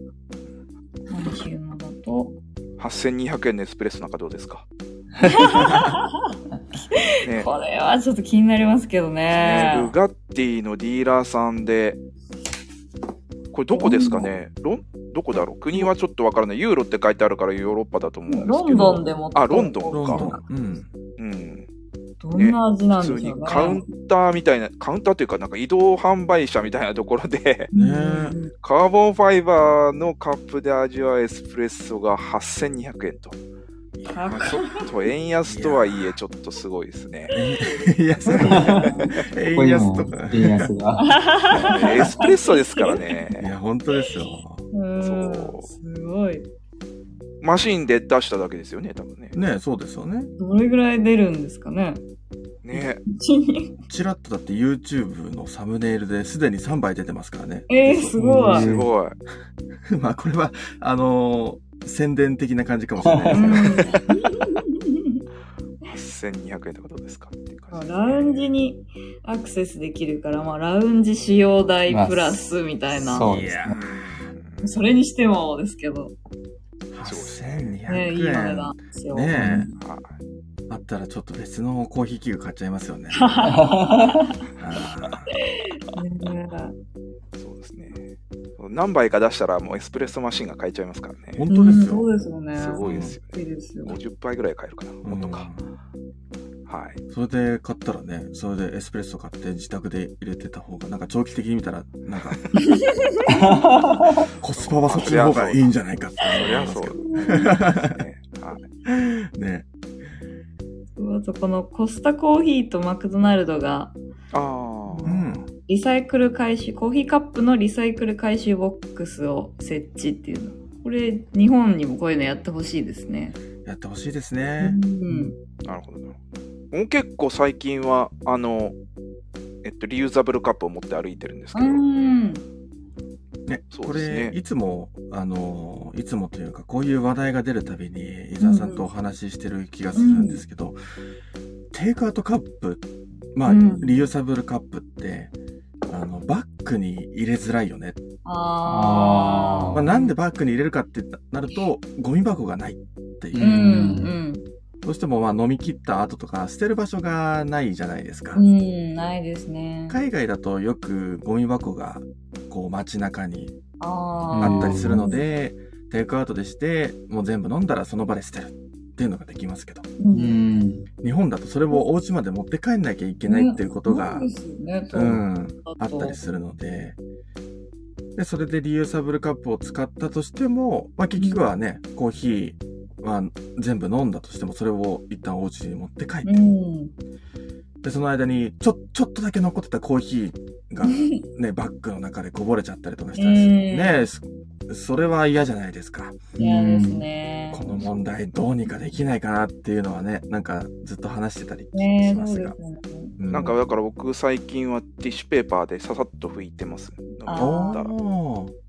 今週のだと、8200円のエスプレッソなんかどうですか？ね これはちょっと気になりますけどねね。ルガッティのディーラーさんで、これどこですかね？ロンどこだろう？国はちょっとわからない。ユーロって書いてあるからヨーロッパだと思うんですけど。ロンドンでもあ、ロンドンか。ロンドン。うん。うん。どんな味なん普通でしょうね。にカウンターみたいな、カウンターというかなんか移動販売車みたいなところで、ねうんカーボンファイバーのカップで味わうエスプレッソが8200円と。まあちょっと円安とはいえちょっとすごいですね。円にも安とか。円安が。エスプレッソですからね。いや、本当ですよ。うんそうすごい。マシンで出しただけですよね、多分ね。ねそうですよね。どれぐらい出るんですかね？ねちらっとだって YouTube のサムネイルですでに3杯出てますからね。えー、すごい。すごい。まあこれは、あのー宣伝的な感じかもしれないですけど。8200円とかどうですか？っていう感じですねラウンジにアクセスできるから、まあ、ラウンジ使用代プラスみたいな。そういやうんそれにしてもですけど、8200ね、いいお値円。段ですよ。ねえ。はいあったらちょっと別のコーヒー器具買っちゃいますよね。あねそうですね。何杯か出したらもうエスプレッソマシンが買えちゃいますからね。本当ですうんそうよ。ですよね。すごいですよいいですよ。50杯ぐらい買えるかな。もっとか。はい。それで買ったらね、それでエスプレッソ買って自宅で入れてた方が、なんか長期的に見たら、なんか、コスパはそっちの方がいいんじゃないかってそりゃそ思いますけど。う。ですねはいね。あと、このコスタコーヒーとマクドナルドが、ああ。うん。リサイクル回収、コーヒーカップのリサイクル回収ボックスを設置っていうの。これ、日本にもこういうのやってほしいですね。やってほしいですうね。ん。なるほどなる結構最近は、あの、えっと、リユーザブルカップを持って歩いてるんですけど、うん。ね、こそうですねれ、いつも、あの、いつもというか、こういう話題が出るたびに、伊沢さんとお話ししてる気がするんですけど、テイクアウトカップ、まあ、うんリユーサブルカップって、あの、バッグに入れづらいよね。あまあ、なんでバッグに入れるかってなると、ゴミ箱がないっていうー。う。ん、どうしてもまあ飲み切った後とか捨てる場所がないじゃないですか。うん。うん、ないですね。海外だとよくゴミ箱がこう街中にああったりするので、テイクアウトでして、もう全部飲んだらその場で捨てるっていうのができますけど、ー。ううん。ん。日本だとそれをお家まで持って帰んなきゃいけないっていうことが、そうん、あとったりするので、で、それでリユーサブルカップを使ったとしても、まあ結局はね、コーヒーまあ、全部飲んだとしても、それを一旦お家に持って帰って、うん。で、その間に、ちょ、ちょっとだけ残ってたコーヒーが、ね、バッグの中でこぼれちゃったりとかしたりする。うんねそそれは嫌じゃないですか。嫌ですね。この問題どうにかできないかなっていうのはね、なんかずっと話してたりねしますが。なんかだから僕最近はティッシュペーパーでささっと拭いてます。あおだー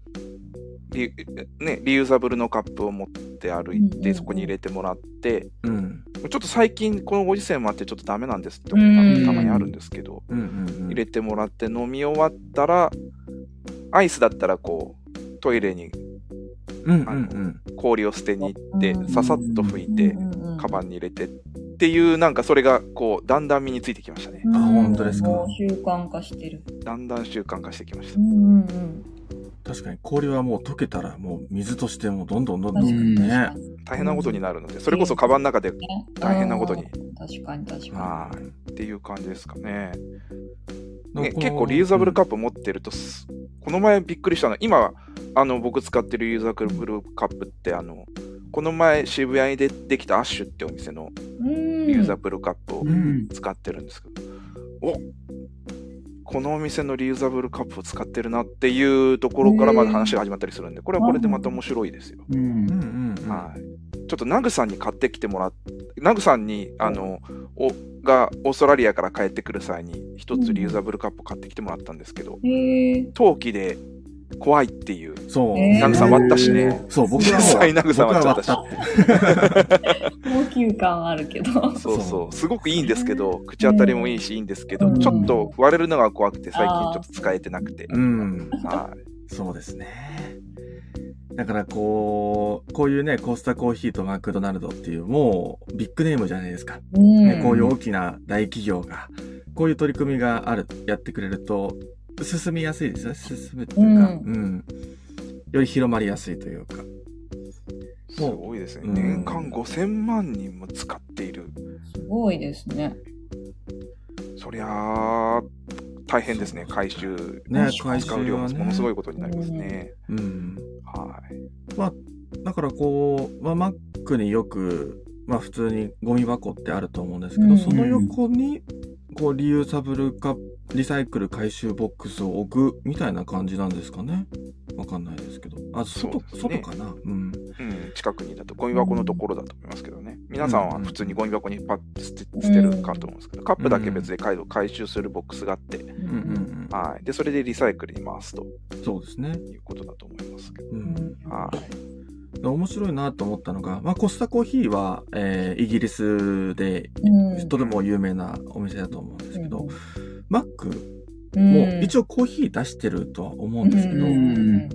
リね、リユーザブルのカップを持って歩いて、そこに入れてもらって、うん。ちょっと最近このご時世もあってちょっとダメなんですってうんたまにあるんですけど、うんうんうん。入れてもらって飲み終わったら、アイスだったらこう、トイレにうんうんうん。氷を捨てに行ってうん、ささっと拭いて、カバンに入れてっていう、なんかそれがこう、だんだん身についてきましたね。うんあ本当ですか習慣化してる。だんだん習慣化してきましたう。んうんうん。確かに氷はもう溶けたらもう水としてもうどんどんどんどん確ね。か大変なことになるので、それこそカバンの中でっに。大変なことに確かに確かはいていう感じですかね。うんね結構リユーザブルカップ持ってるとす、この前びっくりしたのは、今、あの僕使ってるリユーザブルカップって、あの、この前渋谷にでできたアッシュってお店の。リユーザブルカップをうん。使ってるんですけど、おこのお店のリユーザブルカップを使ってるなっていうところからまだ話が始まったりするんで、これはこれでまた面白いですよ。はい。ちょっとナグさんに買ってきてもらっナグさんに、あの、おがオーストラリアから帰ってくる際に一つリユーザブルカップ買ってきてもらったんですけど。陶器で怖いっていう。そう。えーナグさん割ったしね。そう、僕は実際ナグさん割っちゃったし高級感あるけど。そうそそうう。すごくいいんですけど、口当たりもいいしいいんですけど、うんちょっと割れるのが怖くて最近ちょっと使えてなくて。うん。はい。そうですね。だからこう、こういうね、コスタコーヒーとマクドナルドっていう、もうビッグネームじゃないですか。うんね、こういう大きな大企業が、こういう取り組みがある、やってくれると、進みやすいですよね。進むっていうか、ううん。より広まりやすいというか。すごいですね。うん年間5000万人も使っている。すごいですね。そりゃあ、大変ですね。回収。ね、回収使う量も。ものすごいことになりますね。うん。はい。だからこう、まあ、マックによく、まあ普通にゴミ箱ってあると思うんですけど、うんその横に、こう、リユーサブルカップ、リサイクル回収ボックスを置くみたいな感じなんですかね。わかんないですけど。あ、外、ね外かな？うん。うん、近くにだとゴミ箱のところだと思いますけどね。皆さんは普通にゴミ箱にパッて捨て捨てるかと思うんですけど、カップだけ別で回回収するボックスがあって、うんうんはい。で、それでリサイクルに回すとうん。そうですね。いうことだと思いますけど。うん。はい。面白いなと思ったのが、まあコスタコーヒーは、えーイギリスで、うんとても有名なお店だと思うんですけど、マックうんも一応コーヒー出してるとは思うんですけど、うん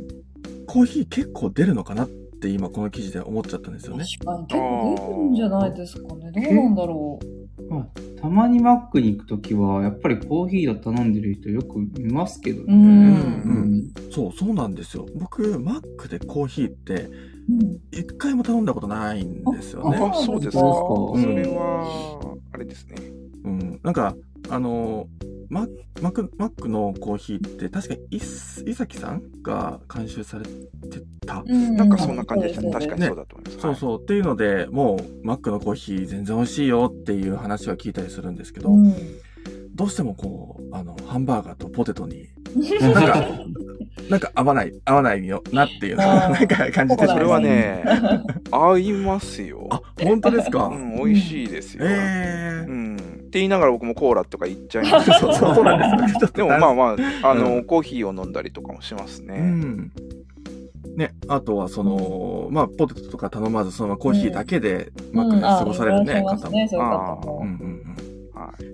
コーヒー結構出るのかなって今この記事で思っちゃったんですよね。確かに結構出るんじゃないですかね。どうなんだろう。あたまにマックに行くときは、やっぱりコーヒーを頼んでる人よく見ますけどね。うんうんそう、そうなんですよ。僕、マックでコーヒーってうん一回も頼んだことないんですよね。あ、そうですか。そそれは、あれですね。うん。なんか、あの、ママック、マックのコーヒーって確かい伊崎さんが監修されてた。うんなんかそんな感じでしたね。確かにそうだと思います。そうそう。っていうので、もう、マックのコーヒー全然美味しいよっていう話は聞いたりするんですけど、うんどうしてもこう、あの、ハンバーガーとポテトに、なんか、なんか合わない、合わないよなっていう、なんか感じてしまそれ。はね、合いますよ。あ、本当ですか、うん、美味しいですよ。ええうん。って言いながら僕もコーラとか言っちゃいます。そうそうなんですでもまあまあ、あの、うコーヒーを飲んだりとかもしますうね。ん。ね、あとはその、まあ、ポテトとか頼まず、そのコーヒーだけで、マックで過ごされるね、うん方うも。んうんうん。はい。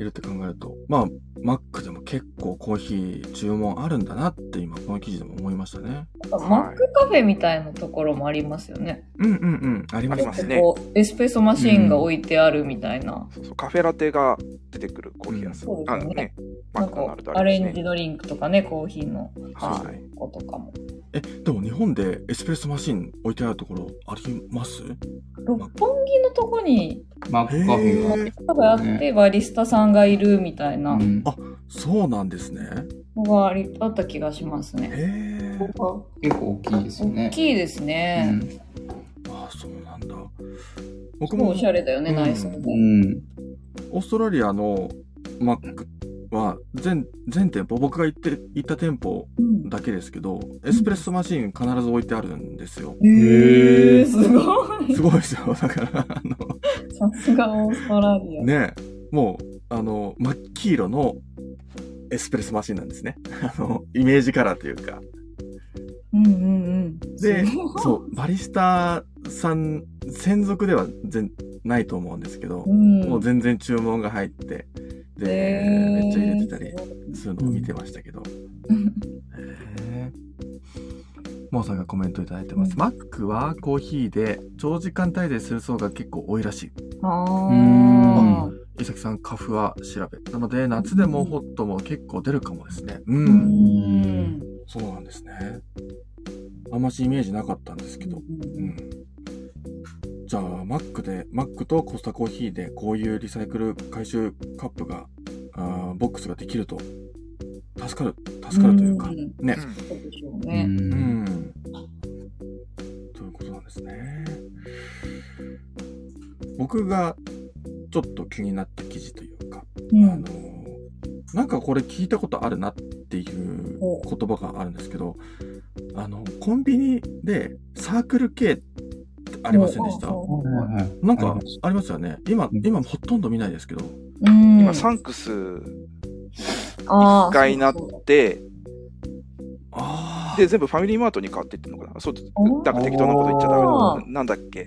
いるって考えると、まあ、マックでも結構コーヒー注文あるんだなって今この記事でも思いましたね。マックカフェみたいなところもありますよね。うんうんうん。ありますねこうエスプレッソマシーンが置いてあるみたいな。そうそうカフェラテが出てくるコーヒー屋さん。うんそうですよねね、マなんクドナルドかアレンジありますね。ドリンクとかね、コーヒーのはい。子とかも。え、でも日本でエスプレッソマシン置いてあるところあります？六本木のとこにマックカフェが。へーカフェあって、バリスタさんがいるみたいなうんそうなんですね。のがありあった気がしますね。へえ。結構大きいですよね。大きいですね。あ、そうなんだ。僕もおしゃれだよね、うん内装も。うん。オーストラリアのマックは全、全店舗、僕が行って、行った店舗うんだけですけど、エスプレッソマシーン必ず置いてあるんですよ。へえ、すごい。すごいですよ。だから、あの、さすがオーストラリア。ねもう、あの、真っ黄色のエスプレッソマシンなんですね。あの、イメージカラーというか。うんうんうん。でそう、バリスタさん、専属では全ないと思うんですけど、うん。もう全然注文が入って、で、へーめっちゃ入れてたりするのを見てましたけど。へーモーさんがコメントいただいてます。うんマックはコーヒーで長時間滞在する層が結構多いらしい。あうんあ。伊崎さん、カフは調べ。なので、夏でもホットも結構出るかもですね。う。うんん。そうなんですね。あんましイメージなかったんですけど。うん。じゃあ、マックで、マックとコスタコーヒーで、こういうリサイクル回収カップが、あーボックスができると、助かる、助かるというか、んね。そうでしょうう。ね。うんん。ということなんですね。僕がちょっと気になった記事というか、うんあの、なんかこれ聞いたことあるなっていうほ言葉があるんですけど、あの、コンビニでサークル系ありませんでした？なんかありますよね。今、うん今ほとんど見ないですけど。うん。今、サンクスあーがになって、あで、全部ファミリーマートに変わっていってるのかな？そう、なんか適当なこと言っちゃダメだ。ななんだっけ？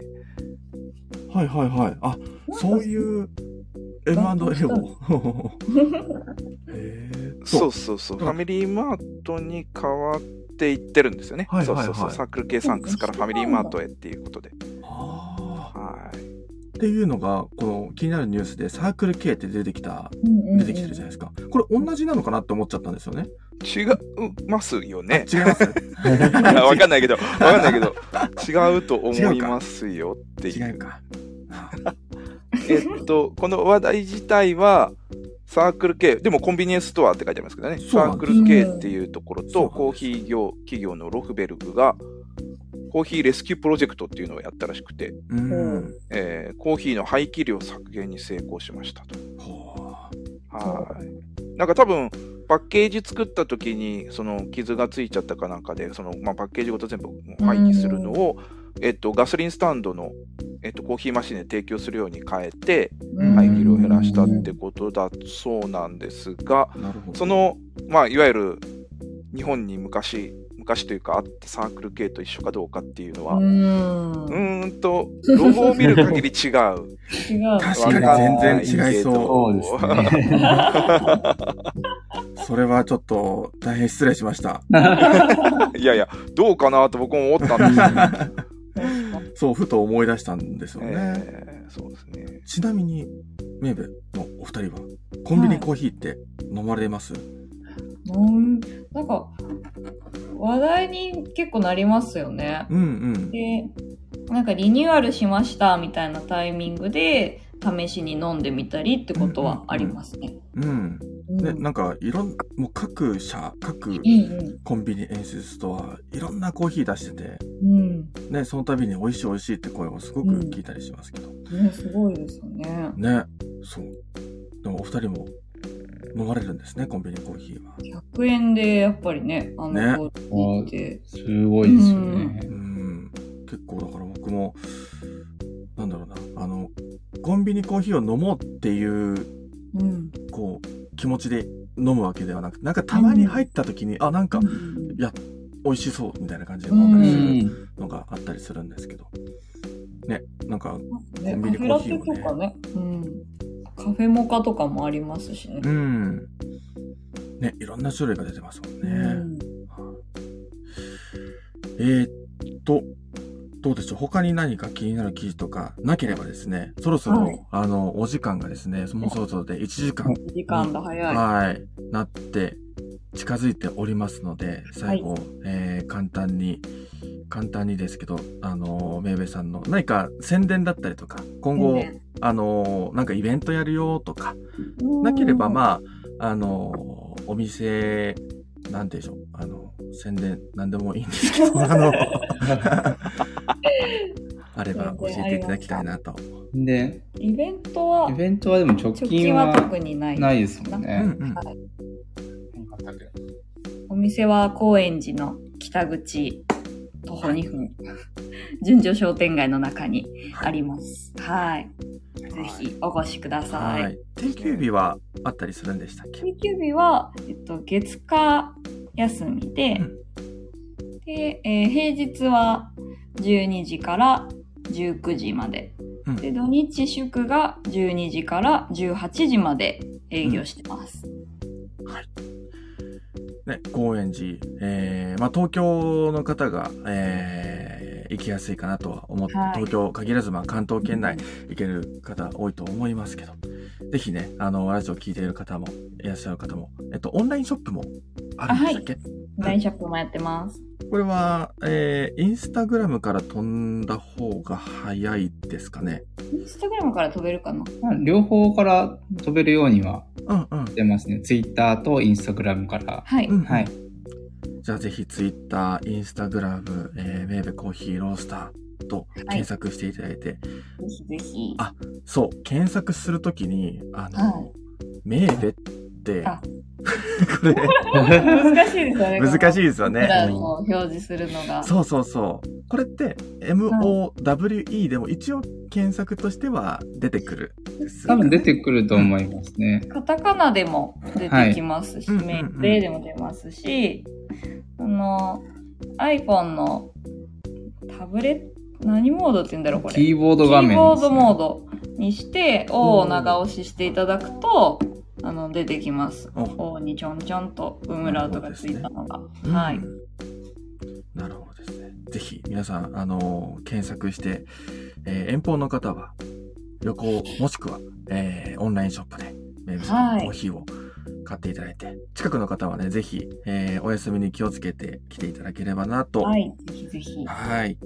はいはいはい。あ、そういう M&A を。へーそうそうそう。ファミリーマートに変わっていってるんですよね。はいはいはいそうそうそう。サークル系サンクスからファミリーマートへっていうことで。はい。っていうのが、この気になるニュースでサークル系って出てきた、出てきてるじゃないですか。これ同じなのかなって思っちゃったんですよね。違いますよね。違います？わかんないけど、わかんないけど、違うと思いますよっていう。違うか。えっと、この話題自体は、サークル系、でもコンビニエンスストアって書いてありますけどね、サークル系っていうところと、コーヒー業企業のロフベルグが、コーヒーレスキュープロジェクトっていうのをやったらしくて、うん。えーコーヒーの廃棄量削減に成功しましたと。ほはい。なんか多分、パッケージ作った時に、その傷がついちゃったかなんかで、その、まあ、パッケージごと全部廃棄するのを、えっと、ガソリンスタンドの、えっと、コーヒーマシンで提供するように変えて、うん廃棄量を減らしたってことだそうなんですが。その、まあ、いわゆる日本に昔、昔というかあったサークル系と一緒かどうかっていうのは、うんと、ロゴを見る限り違う。違う。確かに全然違いそうそうですね。それはちょっと大変失礼しました。いやいや、どうかなと僕も思ったんですよ。そう、ふと思い出したんですよね。えーそうですね。ちなみに、メーベのお二人は、コンビニコーヒーって飲まれます、うんなんか、話題に結構なりますよね。うん、うんで、なんかリニューアルしましたみたいなタイミングで、試しに飲んでみたりってことはありますね。うん。うんで、なんか、いろん、もう各社、各うんうんコンビニエンスストア、いろんなコーヒー出してて、うん。ね、その度に美味しい美味しいって声をすごく聞いたりしますけど。ね、すごいですよね。ね、そう。でもお二人も飲まれるんですね、コンビニコーヒーは。100円でやっぱりね、あの、ねコーヒーって。すごいですよねう。ん。結構だから僕も、なんだろうな、あの、コンビニコーヒーを飲もうっていう、うん。こう、気持ちで飲むわけではなくて、なんかたまに入った時に、あ、なんか、うん美味しそうみたいな感じで飲んだりするうん。のがあったりするんですけど。ね、なんか、ね、コンビニコーヒーもねテとかね。うん。カフェモカとかもありますしね。うん。ね、いろんな種類が出てますもんね。うんえーっと、どうでしょう？他に何か気になる記事とかなければですね、そろそろ、はい。あの、お時間がですね、もうそろそろで1時間、時間が早い。はい、なって、近づいておりますので、最後、えー簡単に、簡単にですけど、あの、めいべいさんの何か宣伝だったりとか、今後、ねあの、なんかイベントやるよとか、なければ、まあ、あの、お店、なんでしょう、あの、宣伝、なんでもいいんですけど、あの、あ れば教えていただきたいなと。で、イベントはイ、ベントはでも直直近近はは特にない。ないですもんうね。お店は高円寺の北口徒歩2分、順序商店街の中にあります。はい。ぜひお越しくださ。はいい。定休日はあったりするんでしたっけ？定休日は、えっと、月火休みで、うんで、えー平日は12時から19時まで。うん。で、土日祝が12時から18時まで営業してます。ね、高円寺、えー、まあ東京の方が、えー、行きやすいかなとは思って、はい。東京限らず、まあ関東圏内行ける方多いと思いますけど、ぜひね、あの、ラジオ聞いている方も、いらっしゃる方も、えっと、オンラインショップもあるんでしたっけ、オンラインショップもやってます。これは、えー、インスタグラムから飛んだ方が早いですかね。インスタグラムから飛べるかな？まあ両方から飛べるようにはうんうん。出ますね。ツイッターとインスタグラムから。はい。うんはい。じゃあぜひツイッター、インスタグラム、えー、メーベコーヒーロースターと検索していただいて、ぜひぜひ。あそう、検索するときに、あの、はいメーベって、あ これ、難しいですよね。難しいですよね。普段を表示するのが。そうそうそう。これって、MOWE でも一応検索としては出てくるんです多分出てくると思いますね。カタカナでも出てきますし、はいメールでも出ますし、あの、iPhone のタブレット、何モードって言うんだろう、これ。キーボード画面ね、キーボードモードにして、O を長押ししていただくと、あの、出てきます。お O にちょんちょんとウムラウトがついたのが。うんはい。なるほどですね。ぜひ皆さん、あのー検索して、えー遠方の方は旅行もしくは、えーオンラインショップでメーブさんのコーヒーを買っていただいて、近くの方はね、ぜひ、えーお休みに気をつけて来ていただければなと。はい。ぜひぜひ。はい。はい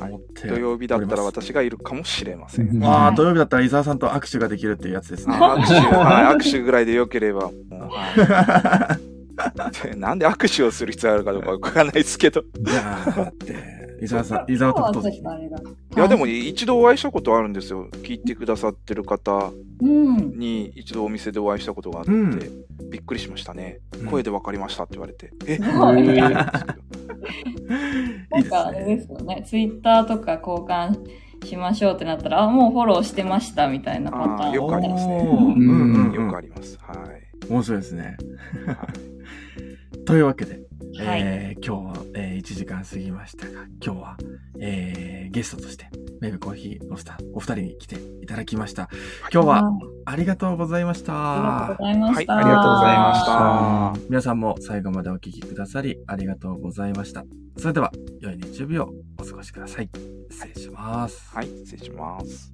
思って土曜日だったら私がいるかもしれません。うんああ、はい土曜日だったら伊沢さんと握手ができるっていうやつですね。握手、はい、握手ぐらいでよければ。なんで握手をする必要あるかどうかわからないですけど。いやー、だって、伊沢さん、伊沢と太崎今日はちょっと。あれだ。いや、でも一度お会いしたことあるんですよ。聞いてくださってる方うん。に一度お店でお会いしたことがあって、うんびっくりしましたね。うん声で分かりましたって言われて。え、すごい。いいなんですかあれでね。すよね。ツイッターとか交換しましょうってなったら、あ、もうフォローしてましたみたいなパターン。よくありますねうんうんうんよくあります。はい。面白いですね。というわけで、はいえー今日は、えー1時間過ぎましたが、今日は、えーゲストとして、メーブコーヒーロスターお二人に来ていただきました。今日はありがとうございました。ありがとうございました。はいありがとうございました皆さんも最後までお聞きくださりありがとうございました。それでは、良い日曜日をお過ごしください。失礼します。はい、失礼します。